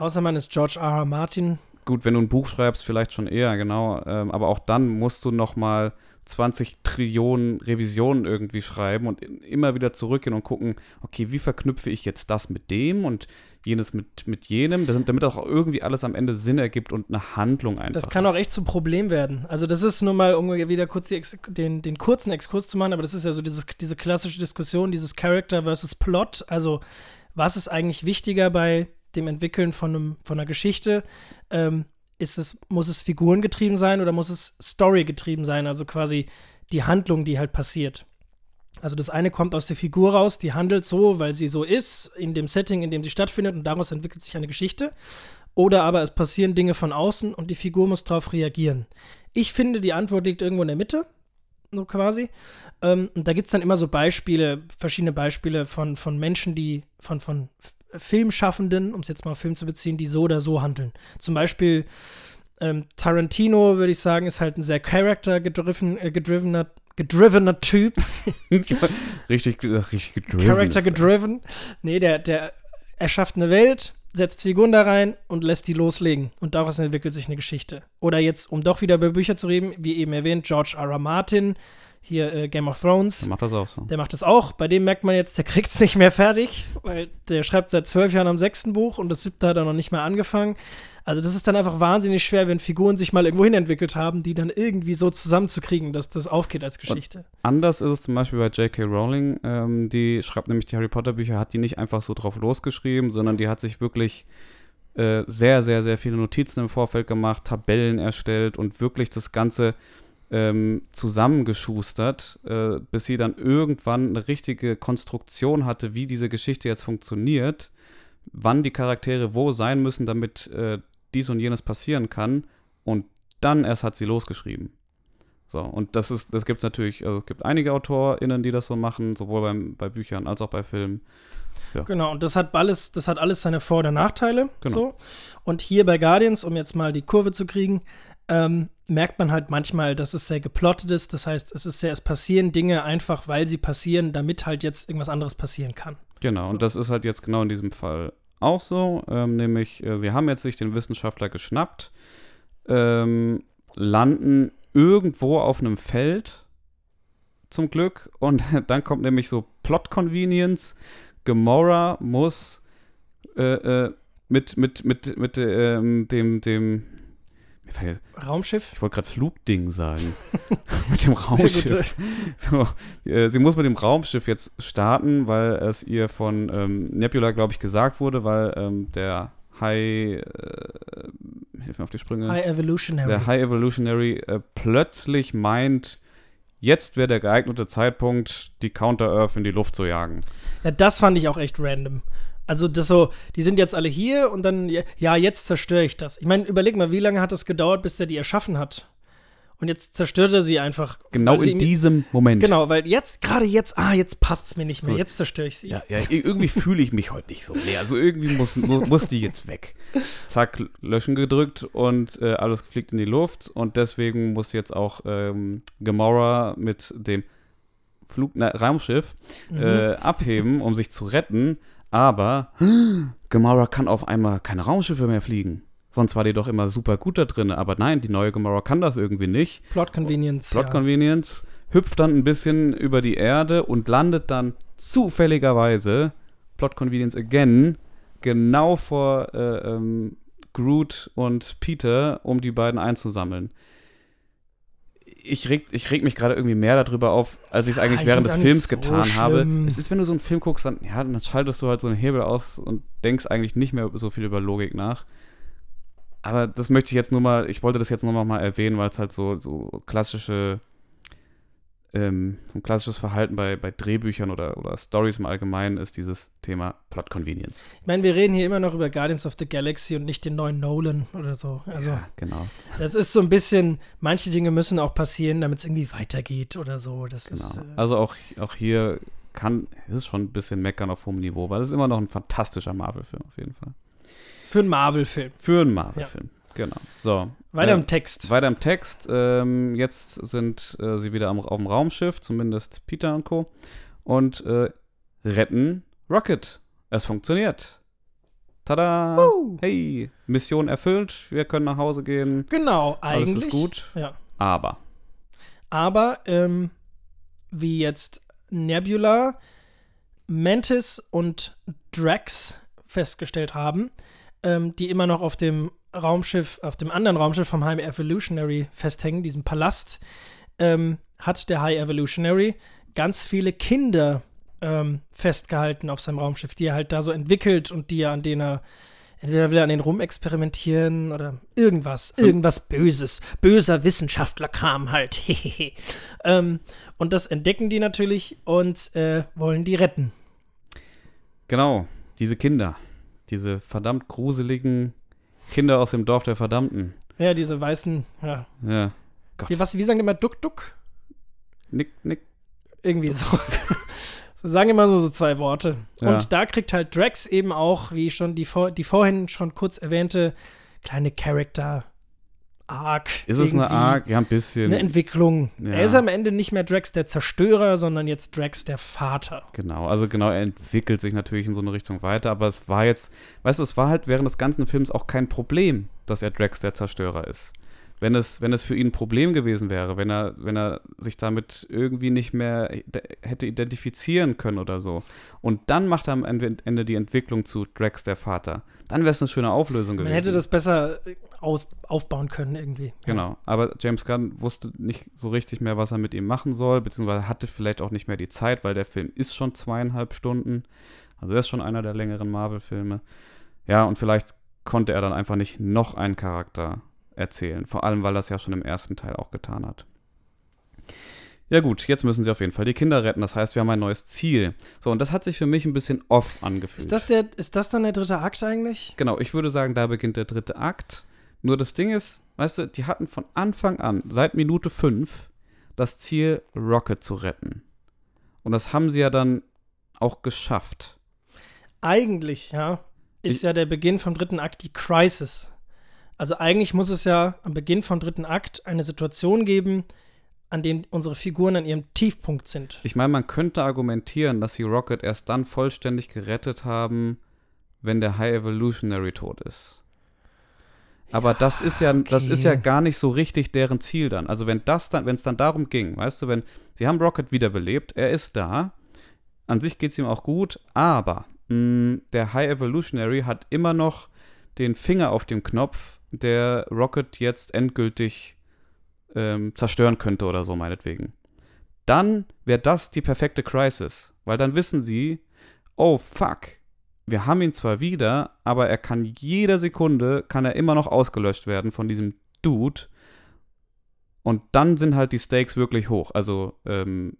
Außer man ist George R. R. Martin. Gut, wenn du ein Buch schreibst, vielleicht schon eher, genau. Ähm, aber auch dann musst du noch mal 20 Trillionen Revisionen irgendwie schreiben und immer wieder zurückgehen und gucken, okay, wie verknüpfe ich jetzt das mit dem und jenes mit, mit jenem, damit auch irgendwie alles am Ende Sinn ergibt und eine Handlung einfach. Das kann ist. auch echt zum Problem werden. Also das ist nur mal, um wieder kurz den, den kurzen Exkurs zu machen, aber das ist ja so dieses, diese klassische Diskussion, dieses Character versus Plot. Also was ist eigentlich wichtiger bei dem Entwickeln von, einem, von einer Geschichte? Ähm, ist es, muss es figurengetrieben sein oder muss es storygetrieben sein? Also quasi die Handlung, die halt passiert. Also das eine kommt aus der Figur raus, die handelt so, weil sie so ist, in dem Setting, in dem sie stattfindet und daraus entwickelt sich eine Geschichte. Oder aber es passieren Dinge von außen und die Figur muss darauf reagieren. Ich finde, die Antwort liegt irgendwo in der Mitte, so quasi. Ähm, und da gibt es dann immer so Beispiele, verschiedene Beispiele von, von Menschen, die, von, von Filmschaffenden, um es jetzt mal auf Film zu beziehen, die so oder so handeln. Zum Beispiel ähm, Tarantino, würde ich sagen, ist halt ein sehr character-gedrivener äh, gedrivener, gedrivener Typ. richtig, richtig gedriven. Character gedriven. Nee, der, der erschafft eine Welt, setzt Figuren da rein und lässt die loslegen. Und daraus entwickelt sich eine Geschichte. Oder jetzt, um doch wieder über Bücher zu reden, wie eben erwähnt, George R. R. Martin, hier äh, Game of Thrones. Der macht das auch so. Der macht das auch. Bei dem merkt man jetzt, der kriegt es nicht mehr fertig, weil der schreibt seit zwölf Jahren am sechsten Buch und das siebte hat er noch nicht mal angefangen. Also das ist dann einfach wahnsinnig schwer, wenn Figuren sich mal irgendwo hin entwickelt haben, die dann irgendwie so zusammenzukriegen, dass das aufgeht als Geschichte. Und anders ist es zum Beispiel bei J.K. Rowling. Ähm, die schreibt nämlich die Harry Potter Bücher, hat die nicht einfach so drauf losgeschrieben, sondern die hat sich wirklich äh, sehr, sehr, sehr viele Notizen im Vorfeld gemacht, Tabellen erstellt und wirklich das Ganze ähm, zusammengeschustert, äh, bis sie dann irgendwann eine richtige Konstruktion hatte, wie diese Geschichte jetzt funktioniert, wann die Charaktere wo sein müssen, damit äh, dies und jenes passieren kann. Und dann erst hat sie losgeschrieben. So, und das ist, das gibt es natürlich, also es gibt einige AutorInnen, die das so machen, sowohl beim, bei Büchern als auch bei Filmen. Ja. Genau, und das hat alles, das hat alles seine Vor- und Nachteile. Genau. So. Und hier bei Guardians, um jetzt mal die Kurve zu kriegen, ähm, merkt man halt manchmal, dass es sehr geplottet ist. Das heißt, es ist sehr, es passieren Dinge einfach, weil sie passieren, damit halt jetzt irgendwas anderes passieren kann. Genau, So. und das ist halt jetzt genau in diesem Fall auch so. Ähm, nämlich, äh, sie haben jetzt sich den Wissenschaftler geschnappt, ähm, landen irgendwo auf einem Feld, zum Glück, und dann kommt nämlich so Plot Convenience. Gamora muss äh, äh, mit, mit, mit, mit ähm, dem, dem, Raumschiff? ich wollte gerade Flugding sagen. mit dem Raumschiff. So, äh, sie muss mit dem Raumschiff jetzt starten, weil es ihr von ähm, Nebula, glaube ich, gesagt wurde, weil ähm, der High, äh, hilf mir auf die Sprünge, High Evolutionary. der High Evolutionary äh, plötzlich meint, jetzt wäre der geeignete Zeitpunkt, die Counter-Earth in die Luft zu jagen. Ja, das fand ich auch echt random. Also das so, die sind jetzt alle hier und dann, ja, jetzt zerstöre ich das. Ich meine, überleg mal, wie lange hat es gedauert, bis der die erschaffen hat? Und jetzt zerstört er sie einfach. Genau sie in diesem Moment. Genau, weil jetzt, gerade jetzt, ah, jetzt passt es mir nicht mehr, So. jetzt zerstöre ich sie. Ja, ja, irgendwie fühle ich mich heute nicht so. Nee, also irgendwie muss, mu- muss die jetzt weg. Zack, löschen gedrückt und äh, alles fliegt in die Luft. Und deswegen muss jetzt auch ähm, Gamora mit dem Flug, na, Raumschiff äh, abheben, um sich zu retten. Aber Gamora kann auf einmal keine Raumschiffe mehr fliegen. Sonst war die doch immer super gut da drin. Aber nein, die neue Gamora kann das irgendwie nicht. Plot Convenience. Plot ja. Convenience, hüpft dann ein bisschen über die Erde und landet dann zufälligerweise, Plot Convenience again, genau vor äh, ähm, Groot und Peter, um die beiden einzusammeln. Ich reg, ich reg mich gerade irgendwie mehr darüber auf, als ich es Ah, eigentlich ich während des Films so getan habe. schlimm. Es ist, wenn du so einen Film guckst, dann, ja, dann schaltest du halt so einen Hebel aus und denkst eigentlich nicht mehr so viel über Logik nach. Aber das möchte ich jetzt nur mal, ich wollte das jetzt nur noch mal erwähnen, weil es halt so, so klassische, ähm, so ein klassisches Verhalten bei, bei Drehbüchern oder, oder Stories im Allgemeinen ist dieses Thema Plot Convenience. Ich meine, wir reden hier immer noch über Guardians of the Galaxy und nicht den neuen Nolan oder so. Also, ja, genau, das ist so ein bisschen, manche Dinge müssen auch passieren, damit es irgendwie weitergeht oder so. Das genau. ist. Äh, Also auch, auch hier kann, es ist schon ein bisschen meckern auf hohem Niveau, weil es ist immer noch ein fantastischer Marvel-Film auf jeden Fall. für einen Marvel-Film. Für einen Marvel-Film, genau. So. Weiter äh, im Text. Weiter im Text. Ähm, jetzt sind äh, sie wieder am, auf dem Raumschiff, zumindest Peter und Co. Und äh, retten Rocket. Es funktioniert. Tada! Woo. Hey, Mission erfüllt. Wir können nach Hause gehen. Genau, Alles eigentlich. ist gut. Ja. Aber. Aber ähm, wie jetzt Nebula, Mantis und Drax festgestellt haben, ähm, die immer noch auf dem Raumschiff, auf dem anderen Raumschiff vom High Evolutionary festhängen, diesem Palast, ähm, hat der High Evolutionary ganz viele Kinder ähm, festgehalten auf seinem Raumschiff, die er halt da so entwickelt und die er an denen er entweder will er an denen rumexperimentieren oder irgendwas, irgendwas Böses. Böser Wissenschaftler kam halt. Ähm, und das entdecken die natürlich und äh, wollen die retten. Genau, diese Kinder. Diese verdammt gruseligen Kinder aus dem Dorf der Verdammten. Ja, diese weißen, ja. Ja. Gott. Wie, was, wie sagen die immer? Duck, duck? Nick, nick. Irgendwie so. sagen immer so, so zwei Worte. Ja. Und da kriegt halt Drax eben auch, wie schon die, vor, die vorhin schon kurz erwähnte, kleine Charakter Arc. Ist es eine. Arc? Ja, ein bisschen. Eine Entwicklung. Ja. Er ist am Ende nicht mehr Drax der Zerstörer, sondern jetzt Drax der Vater. Genau, also genau, er entwickelt sich natürlich in so eine Richtung weiter, aber es war jetzt, weißt du, es war halt während des ganzen Films auch kein Problem, dass er Drax der Zerstörer ist. Wenn es, wenn es für ihn ein Problem gewesen wäre, wenn er, wenn er sich damit irgendwie nicht mehr hätte identifizieren können oder so. Und dann macht er am Ende, die Entwicklung zu Drax der Vater. Dann wäre es eine schöne Auflösung Man gewesen. hätte das besser auf, aufbauen können irgendwie. Ja. Genau, aber James Gunn wusste nicht so richtig mehr, was er mit ihm machen soll, beziehungsweise hatte vielleicht auch nicht mehr die Zeit, weil der Film ist schon zweieinhalb Stunden. Also er ist schon einer der längeren Marvel-Filme. Ja, und vielleicht konnte er dann einfach nicht noch einen Charakter erzählen, vor allem weil er es ja schon im ersten Teil auch getan hat. Ja gut, jetzt müssen sie auf jeden Fall die Kinder retten. Das heißt, wir haben ein neues Ziel. So, und das hat sich für mich ein bisschen off angefühlt. Ist das, der, ist das dann der dritte Akt eigentlich? Genau, ich würde sagen, da beginnt der dritte Akt. Nur das Ding ist, weißt du, die hatten von Anfang an, seit Minute 5, das Ziel, Rocket zu retten. Und das haben sie ja dann auch geschafft. Eigentlich, ja, ist Ich- ja der Beginn vom dritten Akt die Crisis. Also eigentlich muss es ja am Beginn vom dritten Akt eine Situation geben, an dem unsere Figuren an ihrem Tiefpunkt sind. Ich meine, man könnte argumentieren, dass sie Rocket erst dann vollständig gerettet haben, wenn der High Evolutionary tot ist. Aber das ist ja, das ist ja okay. gar nicht so richtig deren Ziel dann. Also wenn das dann, wenn es dann darum ging, weißt du, wenn sie haben Rocket wiederbelebt, er ist da, an sich geht es ihm auch gut, aber mh, der High Evolutionary hat immer noch den Finger auf dem Knopf, der Rocket jetzt endgültig ähm, zerstören könnte oder so meinetwegen. Dann wäre das die perfekte Crisis, weil dann wissen sie, oh fuck, wir haben ihn zwar wieder, aber er kann jede Sekunde, kann er immer noch ausgelöscht werden von diesem Dude. Und dann sind halt die Stakes wirklich hoch. Also, ähm,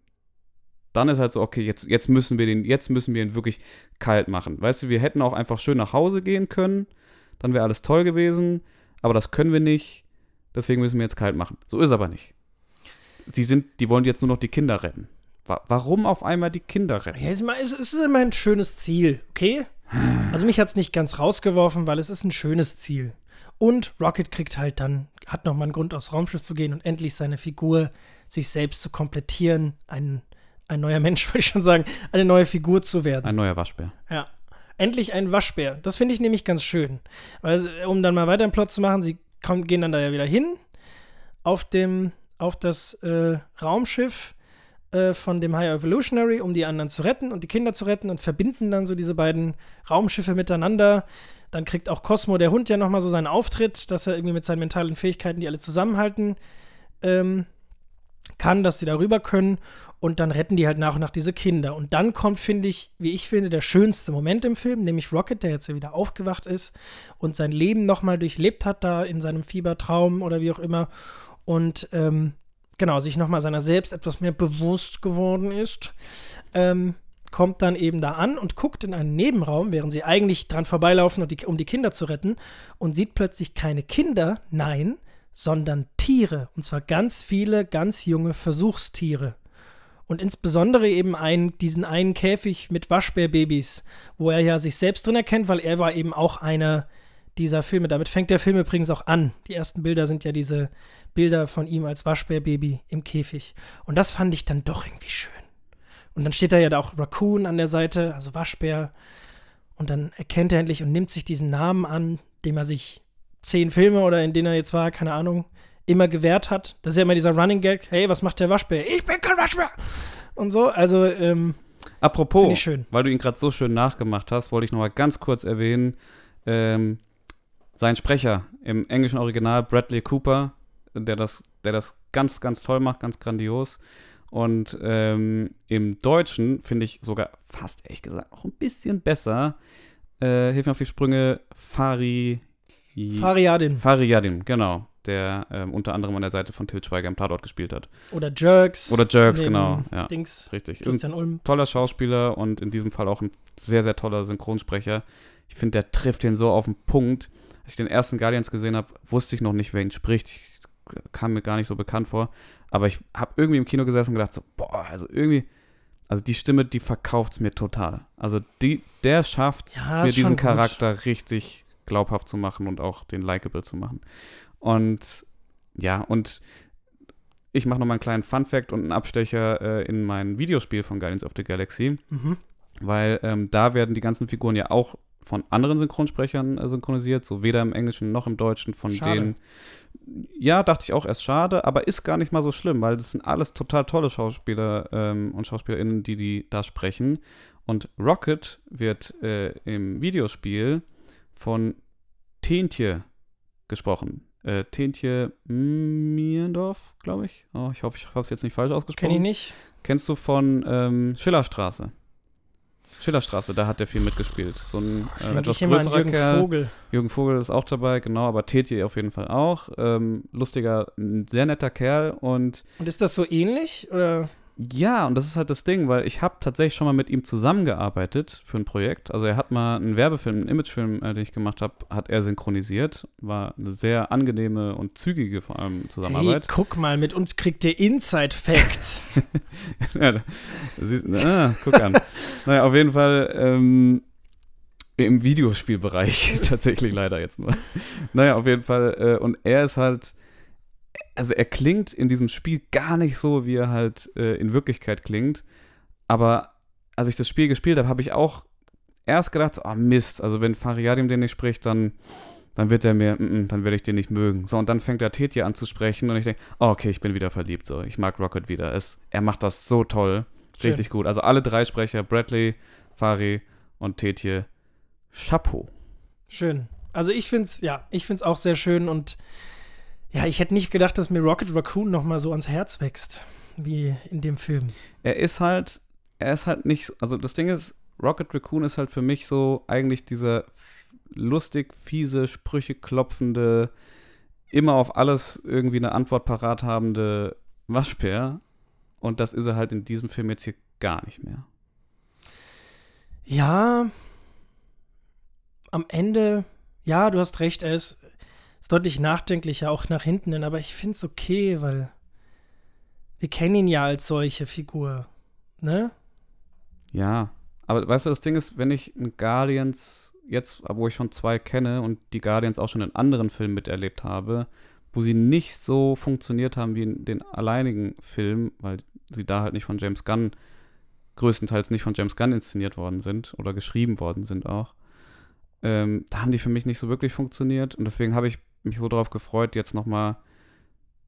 dann ist halt so, okay, jetzt, jetzt müssen wir den, jetzt müssen wir ihn wirklich kalt machen. Weißt du, wir hätten auch einfach schön nach Hause gehen können, dann wäre alles toll gewesen, aber das können wir nicht, deswegen müssen wir jetzt kalt machen. So ist aber nicht. Sie sind, die wollen jetzt nur noch die Kinder retten. Wa warum auf einmal die Kinder retten? Ja, es ist immer- ein schönes Ziel, okay? Also mich hat es nicht ganz rausgeworfen, weil es ist ein schönes Ziel. Und Rocket kriegt halt dann, hat nochmal einen Grund, aufs Raumschiff zu gehen und endlich seine Figur sich selbst zu komplettieren, ein, ein neuer Mensch, würde ich schon sagen, eine neue Figur zu werden. Ein neuer Waschbär. Ja. Endlich ein Waschbär. Das finde ich nämlich ganz schön. Weil, um dann mal weiter einen Plot zu machen, sie kommen, gehen dann da ja wieder hin auf, dem, auf das äh, Raumschiff äh, von dem High Evolutionary, um die anderen zu retten und die Kinder zu retten und verbinden dann so diese beiden Raumschiffe miteinander. Dann kriegt auch Cosmo, der Hund, ja nochmal so seinen Auftritt, dass er irgendwie mit seinen mentalen Fähigkeiten, die alle zusammenhalten, ähm, kann, dass sie darüber können. Und dann retten die halt nach und nach diese Kinder. Und dann kommt, finde ich, wie ich finde, der schönste Moment im Film, nämlich Rocket, der jetzt wieder aufgewacht ist und sein Leben nochmal durchlebt hat, da in seinem Fiebertraum oder wie auch immer. Und ähm, genau, sich nochmal seiner selbst etwas mehr bewusst geworden ist. Ähm, kommt dann eben da an und guckt in einen Nebenraum, während sie eigentlich dran vorbeilaufen, um die Kinder zu retten, und sieht plötzlich keine Kinder, nein, sondern Tiere. Und zwar ganz viele, ganz junge Versuchstiere. Und insbesondere eben einen, diesen einen Käfig mit Waschbärbabys, wo er ja sich selbst drin erkennt, weil er war eben auch einer dieser Filme. Damit fängt der Film übrigens auch an. Die ersten Bilder sind ja diese Bilder von ihm als Waschbärbaby im Käfig. Und das fand ich dann doch irgendwie schön. Und dann steht da ja da auch Raccoon an der Seite, also Waschbär. Und dann erkennt er endlich und nimmt sich diesen Namen an, dem er sich zehn Filme oder in denen er jetzt war, keine Ahnung, immer gewährt hat. Das ist ja immer dieser Running Gag, hey, was macht der Waschbär? Ich bin kein Waschbär! Und so, also, ähm, Apropos, weil du ihn gerade so schön nachgemacht hast, wollte ich noch mal ganz kurz erwähnen, ähm, sein Sprecher im englischen Original, Bradley Cooper, der das, der das ganz, ganz toll macht, ganz grandios. Und ähm, im Deutschen finde ich sogar fast, ehrlich gesagt, auch ein bisschen besser. Äh, hilf mir auf die Sprünge, Fari. Fariadin Fariyadim, genau. Der ähm, unter anderem an der Seite von Til Schweiger im Tatort gespielt hat. oder Jerks. Oder Jerks, genau. Ja, Dings, richtig. Christian Ulm. toller Schauspieler und in diesem Fall auch ein sehr, sehr toller Synchronsprecher. Ich finde, der trifft den so auf den Punkt. Als ich den ersten Guardians gesehen habe, wusste ich noch nicht, wer ihn spricht. Ich, kam mir gar nicht so bekannt vor. Aber ich habe irgendwie im Kino gesessen und gedacht, so, boah, also irgendwie, also die Stimme, die verkauft es mir total. Also die, der schafft Ja, mir diesen gut. Charakter richtig glaubhaft zu machen und auch den likable zu machen. Und ja, und ich mache nochmal einen kleinen Fun-Fact und einen Abstecher äh, in mein Videospiel von Guardians of the Galaxy, Mhm. weil ähm, da werden die ganzen Figuren ja auch von anderen Synchronsprechern äh, synchronisiert, so weder im Englischen noch im Deutschen von Schade. denen. Ja, dachte ich auch erst schade, aber ist gar nicht mal so schlimm, weil das sind alles total tolle Schauspieler ähm, und Schauspielerinnen, die die da sprechen. Und Rocket wird äh, im Videospiel von Tentje gesprochen. Äh, Tentje Mierendorf, glaube ich. Oh, ich hoffe, ich habe es jetzt nicht falsch ausgesprochen. Kenne ich nicht. Kennst du von ähm, Schillerstraße? Schillerstraße, da hat der viel mitgespielt. So ein äh, etwas größerer Jürgen Kerl. Vogel. Jürgen Vogel ist auch dabei, genau, aber Tetje auf jeden Fall auch. Ähm, lustiger, ein sehr netter Kerl und Und ist das so ähnlich? Oder? Ja, und das ist halt das Ding, weil ich habe tatsächlich schon mal mit ihm zusammengearbeitet für ein Projekt. Also er hat mal einen Werbefilm, einen Imagefilm, äh, den ich gemacht habe, hat er synchronisiert. War eine sehr angenehme und zügige vor allem Hey, Zusammenarbeit. guck mal, mit uns kriegt ihr Inside Facts. ja, siehst, ah, guck an. naja, auf jeden Fall ähm, im Videospielbereich tatsächlich leider jetzt nur. Naja, auf jeden Fall. Äh, und er ist halt, also er klingt in diesem Spiel gar nicht so, wie er halt äh, in Wirklichkeit klingt. Aber als ich das Spiel gespielt habe, habe ich auch erst gedacht, ah Mist, also wenn Fariadim den nicht spricht, dann, dann wird er mir, mm, mm, dann werde ich den nicht mögen. So, und dann fängt er Tetje an zu sprechen und ich denke, oh, okay, ich bin wieder verliebt. So, ich mag Rocket wieder. Es, er macht das so toll. Schön. Richtig gut. Also alle drei Sprecher, Bradley, Fari und Tetje, Chapeau. Schön. Also ich finde es, ja, ich finde es auch sehr schön und ja, ich hätte nicht gedacht, dass mir Rocket Raccoon noch mal so ans Herz wächst, wie in dem Film. Er ist halt, er ist halt nicht, also das Ding ist, Rocket Raccoon ist halt für mich so eigentlich dieser lustig, fiese, Sprüche klopfende, immer auf alles irgendwie eine Antwort parat habende Waschbär. Und das ist er halt in diesem Film jetzt hier gar nicht mehr. Ja, am Ende, ja, du hast recht, er ist, ist deutlich nachdenklicher, auch nach hinten hin, aber ich finde es okay, weil wir kennen ihn ja als solche Figur, ne? Ja, aber weißt du, das Ding ist, wenn ich einen Guardians jetzt, wo ich schon zwei kenne und die Guardians auch schon in anderen Filmen miterlebt habe, wo sie nicht so funktioniert haben wie in den alleinigen Filmen, weil sie da halt nicht von James Gunn, größtenteils nicht von James Gunn inszeniert worden sind oder geschrieben worden sind auch, ähm, da haben die für mich nicht so wirklich funktioniert und deswegen habe ich mich so darauf gefreut, jetzt nochmal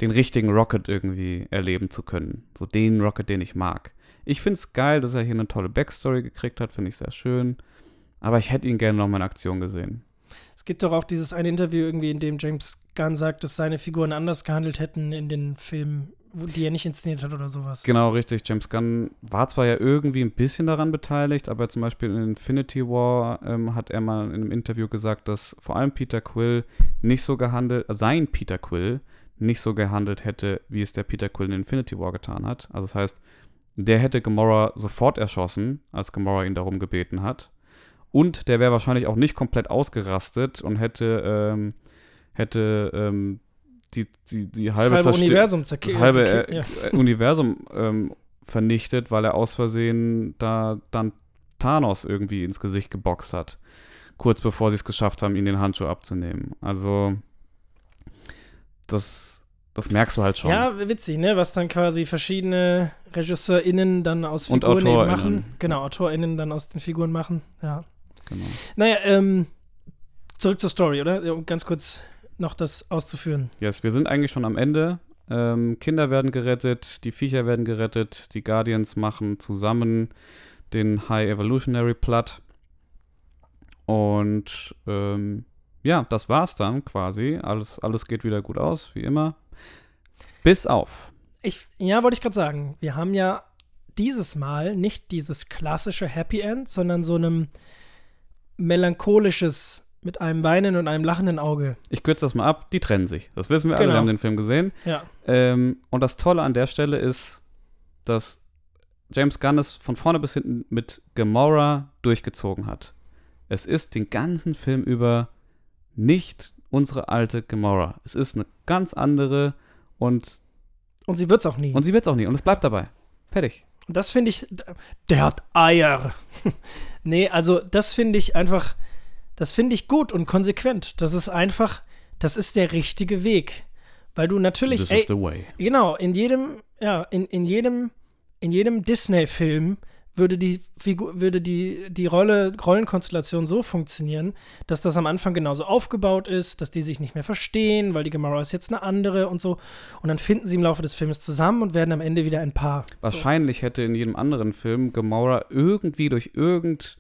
den richtigen Rocket irgendwie erleben zu können. So den Rocket, den ich mag. Ich finde es geil, dass er hier eine tolle Backstory gekriegt hat, finde ich sehr schön. Aber ich hätte ihn gerne noch mal in Aktion gesehen. Es gibt doch auch dieses eine Interview irgendwie, in dem James Gunn sagt, dass seine Figuren anders gehandelt hätten in den Filmen, die er nicht inszeniert hat oder sowas. Genau, richtig. James Gunn war zwar ja irgendwie ein bisschen daran beteiligt, aber zum Beispiel in Infinity War ähm, hat er mal in einem Interview gesagt, dass vor allem Peter Quill nicht so gehandelt, sein Peter Quill nicht so gehandelt hätte, wie es der Peter Quill in Infinity War getan hat. Also das heißt, der hätte Gamora sofort erschossen, als Gamora ihn darum gebeten hat. Und der wäre wahrscheinlich auch nicht komplett ausgerastet und hätte, ähm, hätte ähm, die, die, die Das halbe, halbe Zerstö- Universum das zerkehrt. halbe ja. äh, äh, Universum ähm, vernichtet, weil er aus Versehen da dann Thanos irgendwie ins Gesicht geboxt hat. Kurz bevor sie es geschafft haben, ihn den Handschuh abzunehmen. Also, das, das merkst du halt schon. Ja, witzig, ne? Was dann quasi verschiedene RegisseurInnen dann aus Figuren eben machen. Genau, AutorInnen dann aus den Figuren machen. Ja. Genau. Naja, ähm, zurück zur Story, oder? Ganz kurz noch das auszuführen. Yes, wir sind eigentlich schon am Ende. Ähm, Kinder werden gerettet, die Viecher werden gerettet, die Guardians machen zusammen den High Evolutionary Plot. Und ähm, ja, das war's dann quasi. Alles, alles geht wieder gut aus, wie immer. Bis auf. Ich, ja, wollte ich gerade sagen, wir haben ja dieses Mal nicht dieses klassische Happy End, sondern so einem melancholisches mit einem weinenden und einem lachenden Auge. Ich kürze das mal ab, die trennen sich. Das wissen wir alle, Genau. wir haben den Film gesehen. Ja. Ähm, und das Tolle an der Stelle ist, dass James Gunn es von vorne bis hinten mit Gamora durchgezogen hat. Es ist den ganzen Film über nicht unsere alte Gamora. Es ist eine ganz andere und, Und sie wird's auch nie. und sie wird es auch nie. Und es bleibt dabei. Fertig. Und das finde ich, der hat Eier. nee, also das finde ich einfach, das finde ich gut und konsequent. Das ist einfach, das ist der richtige Weg. Weil du natürlich, This ey, is the way. genau, in jedem, ja, in, in jedem, in jedem Disney-Film würde die Figur, würde die, die Rolle, Rollenkonstellation so funktionieren, dass das am Anfang genauso aufgebaut ist, dass die sich nicht mehr verstehen, weil die Gamora ist jetzt eine andere und so. Und dann finden sie im Laufe des Films zusammen und werden am Ende wieder ein Paar. Wahrscheinlich hätte in jedem anderen Film Gamora irgendwie durch irgend,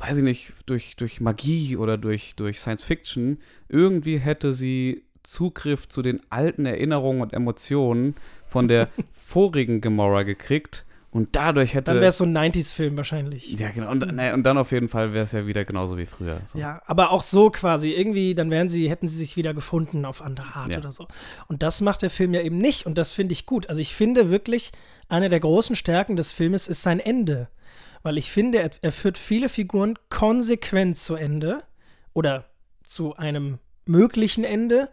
weiß ich nicht, durch, durch Magie oder durch, durch Science Fiction, irgendwie hätte sie Zugriff zu den alten Erinnerungen und Emotionen von der vorigen Gamora gekriegt und dadurch hätte. Dann wäre es so ein 90s-Film wahrscheinlich. ja, genau. Und, nee, und dann auf jeden Fall wäre es ja wieder genauso wie früher. So. Ja, aber auch so quasi, irgendwie, dann wären sie, hätten sie sich wieder gefunden auf andere Art Ja. oder so. Und das macht der Film ja eben nicht und das finde ich gut. Also ich finde wirklich, eine der großen Stärken des Filmes ist sein Ende. Weil ich finde, er, er führt viele Figuren konsequent zu Ende oder zu einem möglichen Ende.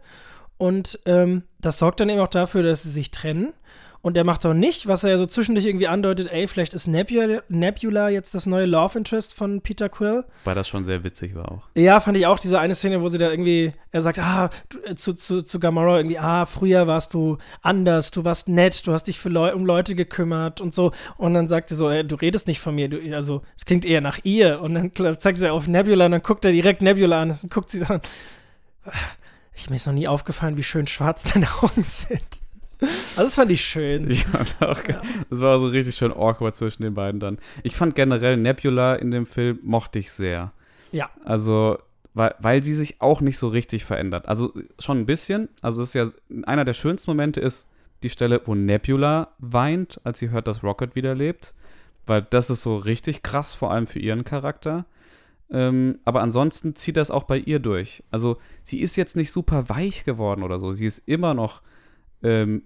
Und ähm, das sorgt dann eben auch dafür, dass sie sich trennen. Und er macht auch nicht, was er ja so zwischendurch irgendwie andeutet, ey, vielleicht ist Nebula, Nebula jetzt das neue Love Interest von Peter Quill. Weil das schon sehr witzig war auch. Ja, fand ich auch diese eine Szene, wo sie da irgendwie, er sagt, ah, du, äh, zu, zu, zu Gamora irgendwie, ah, früher warst du anders, du warst nett, du hast dich für Leu um Leute gekümmert und so. Und dann sagt sie so, ey, du redest nicht von mir, du, also es klingt eher nach ihr. Und dann zeigt sie auf Nebula und dann guckt er direkt Nebula an und guckt sie dann. Ich, mir ist noch nie aufgefallen, wie schön schwarz deine Augen sind. Also das fand ich schön. Ja, das war, auch, ge- das war so richtig schön awkward zwischen den beiden dann. Ich fand generell Nebula in dem Film mochte ich sehr. Ja. Also, weil, weil sie sich auch nicht so richtig verändert. Also schon ein bisschen. Also es ist ja einer der schönsten Momente ist die Stelle, wo Nebula weint, als sie hört, dass Rocket wieder lebt. Weil das ist so richtig krass, vor allem für ihren Charakter. Ähm, aber ansonsten zieht das auch bei ihr durch. Also sie ist jetzt nicht super weich geworden oder so. Sie ist immer noch ähm,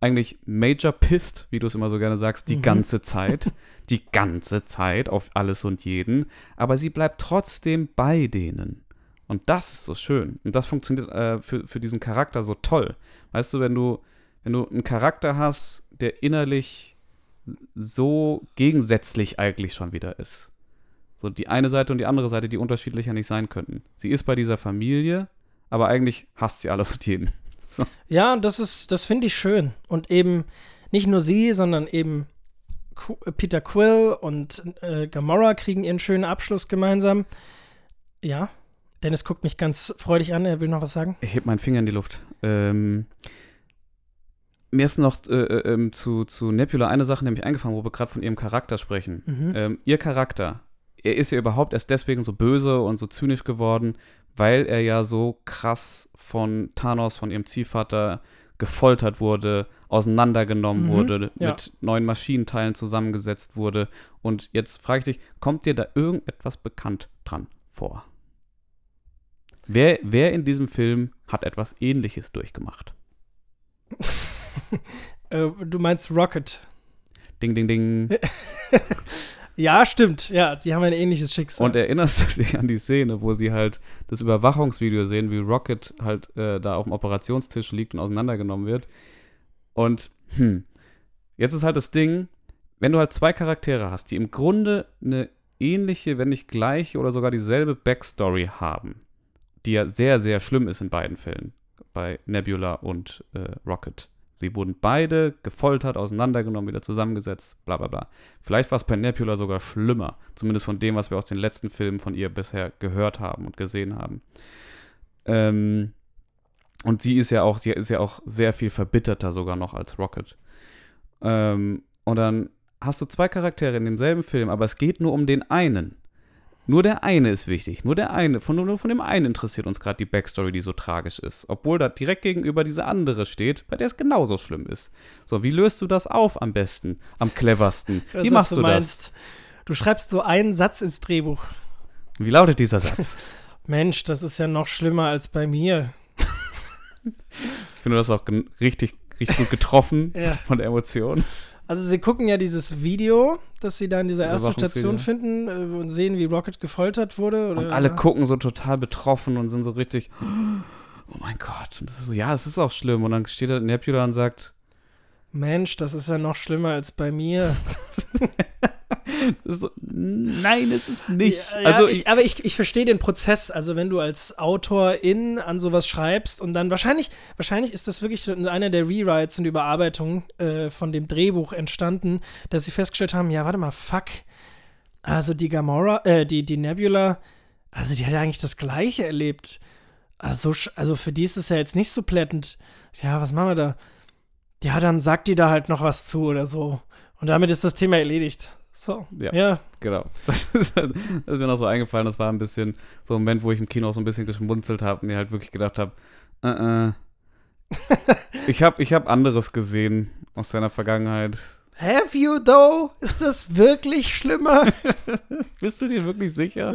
eigentlich major pissed, wie du es immer so gerne sagst, die Mhm. ganze Zeit. die ganze Zeit auf alles und jeden. Aber sie bleibt trotzdem bei denen. Und das ist so schön. Und das funktioniert äh, für, für diesen Charakter so toll. Weißt du, wenn du, wenn du einen Charakter hast, der innerlich so gegensätzlich eigentlich schon wieder ist. So die eine Seite und die andere Seite, die unterschiedlicher nicht sein könnten. Sie ist bei dieser Familie, aber eigentlich hasst sie alles und jeden. Ja, und das ist, das finde ich schön. Und eben nicht nur sie, sondern eben Qu Peter Quill und äh, Gamora kriegen ihren schönen Abschluss gemeinsam. Ja, Dennis guckt mich ganz freudig an, er will noch was sagen. Ich heb meinen Finger in die Luft. Ähm, mir ist noch äh, äh, ähm, zu, zu Nebula eine Sache nämlich eingefallen, wo wir gerade von ihrem Charakter sprechen. Mhm. Ähm, ihr Charakter, er ist ja überhaupt erst deswegen so böse und so zynisch geworden, weil er ja so krass von Thanos, von ihrem Ziehvater, gefoltert wurde, auseinandergenommen Mhm, wurde, ja. mit neuen Maschinenteilen zusammengesetzt wurde. Und jetzt frage ich dich, kommt dir da irgendetwas bekannt dran vor? Wer, wer in diesem Film hat etwas Ähnliches durchgemacht? Äh, du meinst Rocket. Ding, ding, ding. Ja, stimmt. Ja, die haben ein ähnliches Schicksal. Und erinnerst du dich an die Szene, wo sie halt das Überwachungsvideo sehen, wie Rocket halt äh, da auf dem Operationstisch liegt und auseinandergenommen wird? Und, hm, jetzt ist halt das Ding, wenn du halt zwei Charaktere hast, die im Grunde eine ähnliche, wenn nicht gleiche oder sogar dieselbe Backstory haben, die ja sehr, sehr schlimm ist in beiden Fällen, bei Nebula und äh, Rocket. Sie wurden beide gefoltert, auseinandergenommen, wieder zusammengesetzt, bla bla bla. Vielleicht war es bei Nebula sogar schlimmer, zumindest von dem, was wir aus den letzten Filmen von ihr bisher gehört haben und gesehen haben. Ähm, und sie ist ja auch, sie ist ja auch sehr viel verbitterter sogar noch als Rocket. Ähm, und dann hast du zwei Charaktere in demselben Film, aber es geht nur um den einen. Nur der eine ist wichtig. Nur der eine, von, nur von dem einen interessiert uns gerade die Backstory, die so tragisch ist. Obwohl da direkt gegenüber diese andere steht, bei der es genauso schlimm ist. So, wie löst du das auf am besten, am cleversten? Wie was machst du, das? meinst. Du schreibst so einen Satz ins Drehbuch. Wie lautet dieser Satz? Mensch, das ist ja noch schlimmer als bei mir. ich finde das auch richtig, richtig gut getroffen Ja. von der Emotion. Also sie gucken ja dieses Video, das sie da in dieser ersten. Station finden äh, und sehen, wie Rocket gefoltert wurde. Oder, Und alle gucken so total betroffen und sind so richtig, oh mein Gott. Und das ist so, ja, es ist auch schlimm. Und dann steht da Nebula und sagt, Mensch, das ist ja noch schlimmer als bei mir. so, nein, es ist nicht. Ja, also ich, aber ich, ich verstehe den Prozess. Also wenn du als Autorin an sowas schreibst und dann wahrscheinlich, wahrscheinlich ist das wirklich einer der Rewrites und Überarbeitungen äh, von dem Drehbuch entstanden, dass sie festgestellt haben, ja, warte mal, fuck. Also die Gamora, äh, die, die Nebula, also die hat ja eigentlich das Gleiche erlebt. Also, also für die ist es ja jetzt nicht so plättend. Ja, was machen wir da? Ja, dann sagt die da halt noch was zu oder so. Und damit ist das Thema erledigt. So. Ja. ja. Genau. Das ist, halt, das ist, mir noch so eingefallen. Das war ein bisschen so ein Moment, wo ich im Kino auch so ein bisschen geschmunzelt habe und mir halt wirklich gedacht habe, uh -uh. ich habe ich hab anderes gesehen aus seiner Vergangenheit. Have you though? Ist das wirklich schlimmer? Bist du dir wirklich sicher?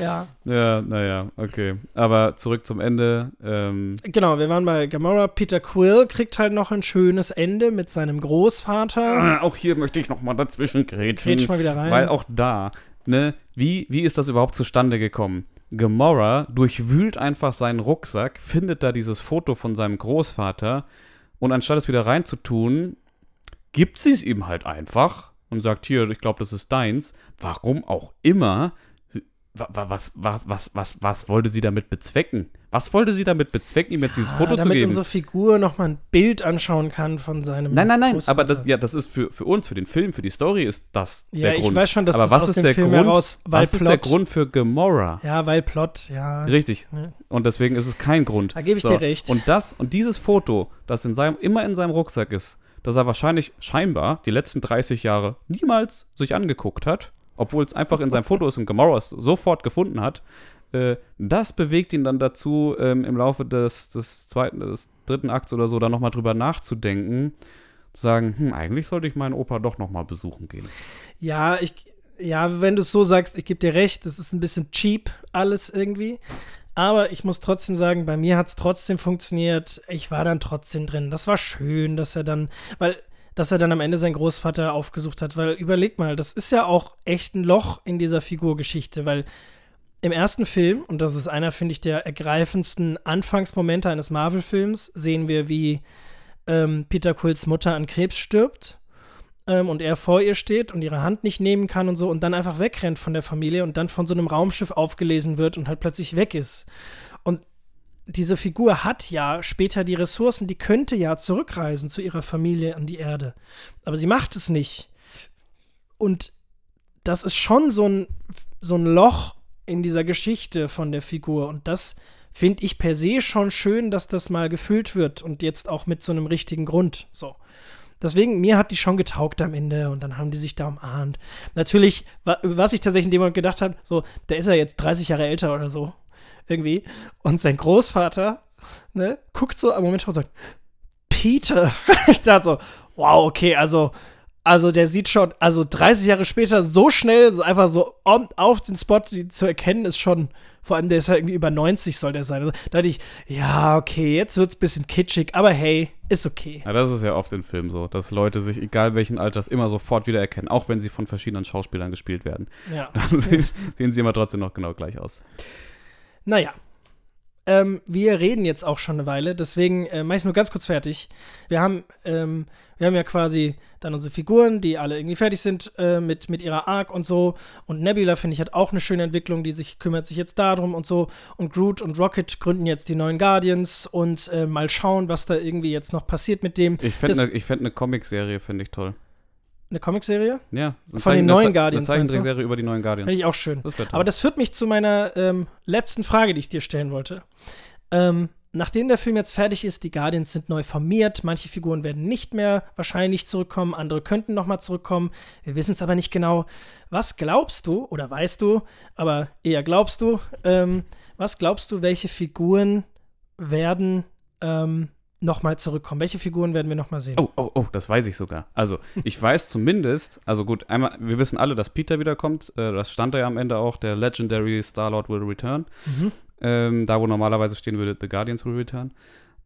Ja. Ja, naja, okay. Aber zurück zum Ende. Ähm genau, wir waren bei Gamora. Peter Quill kriegt halt noch ein schönes Ende mit seinem Großvater. Ah, auch hier möchte ich noch mal dazwischen grätschen. Grätsch mal wieder rein. Weil auch da, ne, wie, wie ist das überhaupt zustande gekommen? Gamora durchwühlt einfach seinen Rucksack, findet da dieses Foto von seinem Großvater und anstatt es wieder reinzutun, gibt sie es ihm halt einfach und sagt, hier, ich glaube, das ist deins. Warum auch immer. Was, was, was, was, was wollte sie damit bezwecken? Was wollte sie damit bezwecken, ihm jetzt dieses Foto zu geben? Damit unsere Figur nochmal ein Bild anschauen kann von seinem Nein, nein, nein, Großvater. aber das, ja, das ist für, für uns, für den Film, für die Story ist das ja, der Grund. Ja, ich weiß schon, dass aber das was aus ist dem der Film Grund, heraus, weil Was Plot. ist der Grund für Gamora? Ja, weil Plot, ja. Richtig. Ja. Und deswegen ist es kein Grund. Da gebe ich so. dir recht. Und das, und dieses Foto, das in seinem, immer in seinem Rucksack ist, dass er wahrscheinlich scheinbar die letzten 30 Jahre niemals sich angeguckt hat, obwohl es einfach in seinem Foto ist und Gamora es sofort gefunden hat. Äh, das bewegt ihn dann dazu, ähm, im Laufe des, des zweiten, des dritten Akts oder so, da nochmal drüber nachzudenken, zu sagen, hm, eigentlich sollte ich meinen Opa doch nochmal besuchen gehen. Ja, ich, ja, wenn du es so sagst, ich gebe dir recht, das ist ein bisschen cheap alles irgendwie. Aber ich muss trotzdem sagen, bei mir hat es trotzdem funktioniert. Ich war dann trotzdem drin. Das war schön, dass er dann, weil, dass er dann am Ende seinen Großvater aufgesucht hat. Weil überleg mal, das ist ja auch echt ein Loch in dieser Figurgeschichte, weil im ersten Film, und das ist einer, finde ich, der ergreifendsten Anfangsmomente eines Marvel-Films, sehen wir, wie ähm, Peter Quills Mutter an Krebs stirbt ähm, und er vor ihr steht und ihre Hand nicht nehmen kann und so und dann einfach wegrennt von der Familie und dann von so einem Raumschiff aufgelesen wird und halt plötzlich weg ist. Und diese Figur hat ja später die Ressourcen, die könnte ja zurückreisen zu ihrer Familie an die Erde. Aber sie macht es nicht. Und das ist schon so ein, so ein Loch in dieser Geschichte von der Figur. Und das finde ich per se schon schön, dass das mal gefüllt wird und jetzt auch mit so einem richtigen Grund. So. Deswegen, mir hat die schon getaugt am Ende und dann haben die sich da umarmt. Natürlich, was ich tatsächlich in dem Moment gedacht habe, so, der ist ja jetzt 30 Jahre älter oder so. Irgendwie. Und sein Großvater, ne, guckt so am Moment und sagt, Peter. ich dachte so, wow, okay, also, also der sieht schon, also 30 Jahre später so schnell, einfach so auf den Spot zu erkennen, ist schon, vor allem, der ist ja irgendwie über 90, soll der sein. Also, da dachte ich, ja, okay, jetzt wird es ein bisschen kitschig, aber hey, ist okay. Ja, das ist ja oft in Filmen so, dass Leute sich, egal welchen Alters, immer sofort wiedererkennen, auch wenn sie von verschiedenen Schauspielern gespielt werden. Ja. Dann sehen, sehen sie immer trotzdem noch genau gleich aus. Naja, ähm, wir reden jetzt auch schon eine Weile, deswegen äh, mache ich nur ganz kurz fertig. Wir haben, ähm, wir haben ja quasi dann unsere Figuren, die alle irgendwie fertig sind äh, mit, mit ihrer Arc und so. Und Nebula, finde ich, hat auch eine schöne Entwicklung, die sich kümmert sich jetzt darum und so. Und Groot und Rocket gründen jetzt die neuen Guardians und äh, mal schauen, was da irgendwie jetzt noch passiert mit dem. Ich fände eine fänd ne Comicserie, finde ich toll. Eine Comicserie? Ja. Von den neuen Guardians. Eine Zeichentrickserie über die neuen Guardians. Finde ich auch schön. Das Aber das führt mich zu meiner ähm, letzten Frage, die ich dir stellen wollte. Ähm, nachdem der Film jetzt fertig ist, die Guardians sind neu formiert, manche Figuren werden nicht mehr wahrscheinlich zurückkommen, andere könnten noch mal zurückkommen. Wir wissen es aber nicht genau. Was glaubst du oder weißt du, aber eher glaubst du, ähm, was glaubst du, welche Figuren werden ähm, nochmal zurückkommen? Welche Figuren werden wir nochmal sehen? Oh, oh, oh, das weiß ich sogar. Also, ich weiß zumindest, also gut, einmal, wir wissen alle, dass Peter wiederkommt. Äh, das stand da ja am Ende auch, der Legendary Star-Lord will return. Mhm. Ähm, da, wo normalerweise stehen würde, The Guardians will return.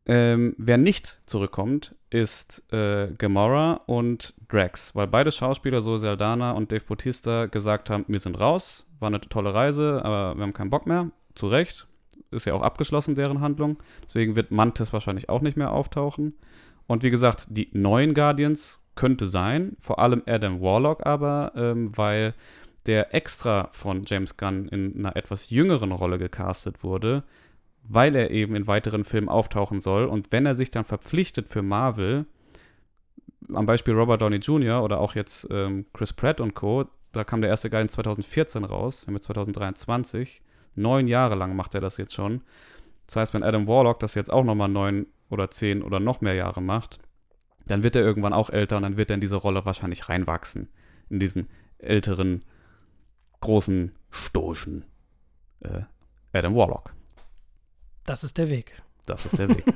Ähm, wer nicht zurückkommt, ist äh, Gamora und Drax, weil beide Schauspieler, so Saldana und Dave Bautista, gesagt haben, wir sind raus, war eine tolle Reise, aber wir haben keinen Bock mehr. Zu Recht, ist ja auch abgeschlossen, deren Handlung. Deswegen wird Mantis wahrscheinlich auch nicht mehr auftauchen. Und wie gesagt, die neuen Guardians könnte sein. Vor allem Adam Warlock aber, ähm, weil der extra von James Gunn in einer etwas jüngeren Rolle gecastet wurde, weil er eben in weiteren Filmen auftauchen soll. Und wenn er sich dann verpflichtet für Marvel, am Beispiel Robert Downey Jr. oder auch jetzt ähm, Chris Pratt und Co., da kam der erste Guide in 2014 raus, wir haben jetzt 2023. Neun Jahre lang macht er das jetzt schon. Das heißt, wenn Adam Warlock das jetzt auch nochmal neun oder zehn oder noch mehr Jahre macht, dann wird er irgendwann auch älter und dann wird er in diese Rolle wahrscheinlich reinwachsen. In diesen älteren, großen, stoischen äh, Adam Warlock. Das ist der Weg. Das ist der Weg.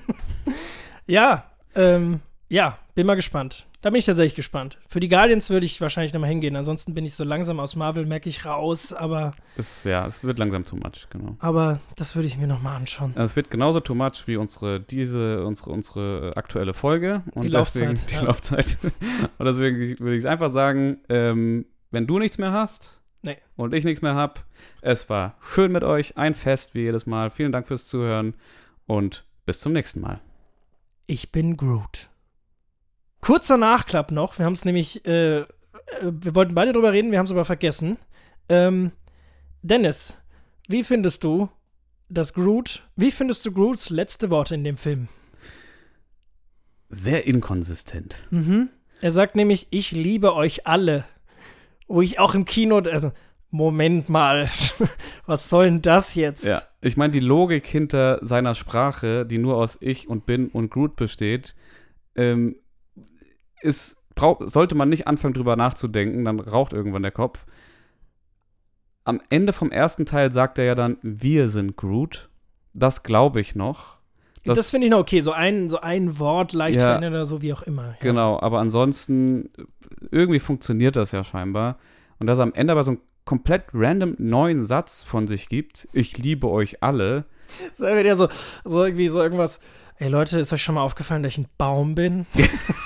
Ja, ähm, ja, bin mal gespannt. Da bin ich tatsächlich gespannt. Für die Guardians würde ich wahrscheinlich nochmal hingehen. Ansonsten bin ich so langsam aus Marvel, merke ich raus, aber, es, ja, es wird langsam too much, genau. aber das würde ich mir nochmal anschauen. Es wird genauso too much wie unsere, diese, unsere, unsere aktuelle Folge. Und Die deswegen, Laufzeit, Die ja. Laufzeit. und deswegen würde ich einfach sagen, ähm, wenn du nichts mehr hast Nee. und ich nichts mehr habe, es war schön mit euch, ein Fest wie jedes Mal. Vielen Dank fürs Zuhören und bis zum nächsten Mal. Ich bin Groot. Kurzer Nachklapp noch. Wir haben es nämlich, äh, äh, wir wollten beide drüber reden, wir haben es aber vergessen. Ähm, Dennis, wie findest du das Groot, wie findest du Groots letzte Worte in dem Film? Sehr inkonsistent. Mhm. Er sagt nämlich, ich liebe euch alle. Wo ich auch im Kino, also, Moment mal, was soll denn das jetzt? Ja, ich meine, die Logik hinter seiner Sprache, die nur aus Ich und Bin und Groot besteht, ähm, ist, sollte man nicht anfangen drüber nachzudenken, dann raucht irgendwann der Kopf. Am Ende vom ersten Teil sagt er ja dann, wir sind Groot. Das glaube ich noch. das, das- finde ich noch okay. So ein, so ein Wort leicht Ja. verändert oder so, wie auch immer. Ja. Genau, aber ansonsten, irgendwie funktioniert das ja scheinbar. Und dass er am Ende aber so einen komplett random neuen Satz von sich gibt, ich liebe euch alle, So, wenn er so, so irgendwie so irgendwas. Ey Leute, ist euch schon mal aufgefallen, dass ich ein Baum bin?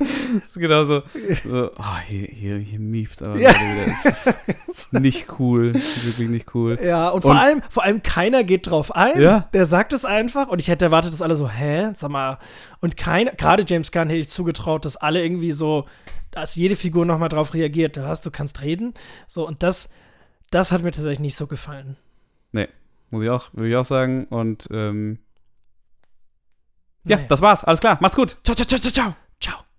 ist genau so, so oh, hier, hier, hier mieft aber Ja. nicht cool, wirklich nicht cool. Ja, und vor Und- allem, vor allem keiner geht drauf ein. Ja. Der sagt es einfach und ich hätte erwartet, dass alle so, hä? Sag mal. Und keiner, gerade James Gunn hätte ich zugetraut, dass alle irgendwie so, dass jede Figur nochmal drauf reagiert. Du hast, du kannst reden. So, und das, das hat mir tatsächlich nicht so gefallen. Muss ich auch, würde ich auch sagen. Und ähm, ja, Naja. das war's. Alles klar. Macht's gut. Ciao, ciao, ciao, ciao, ciao. Ciao.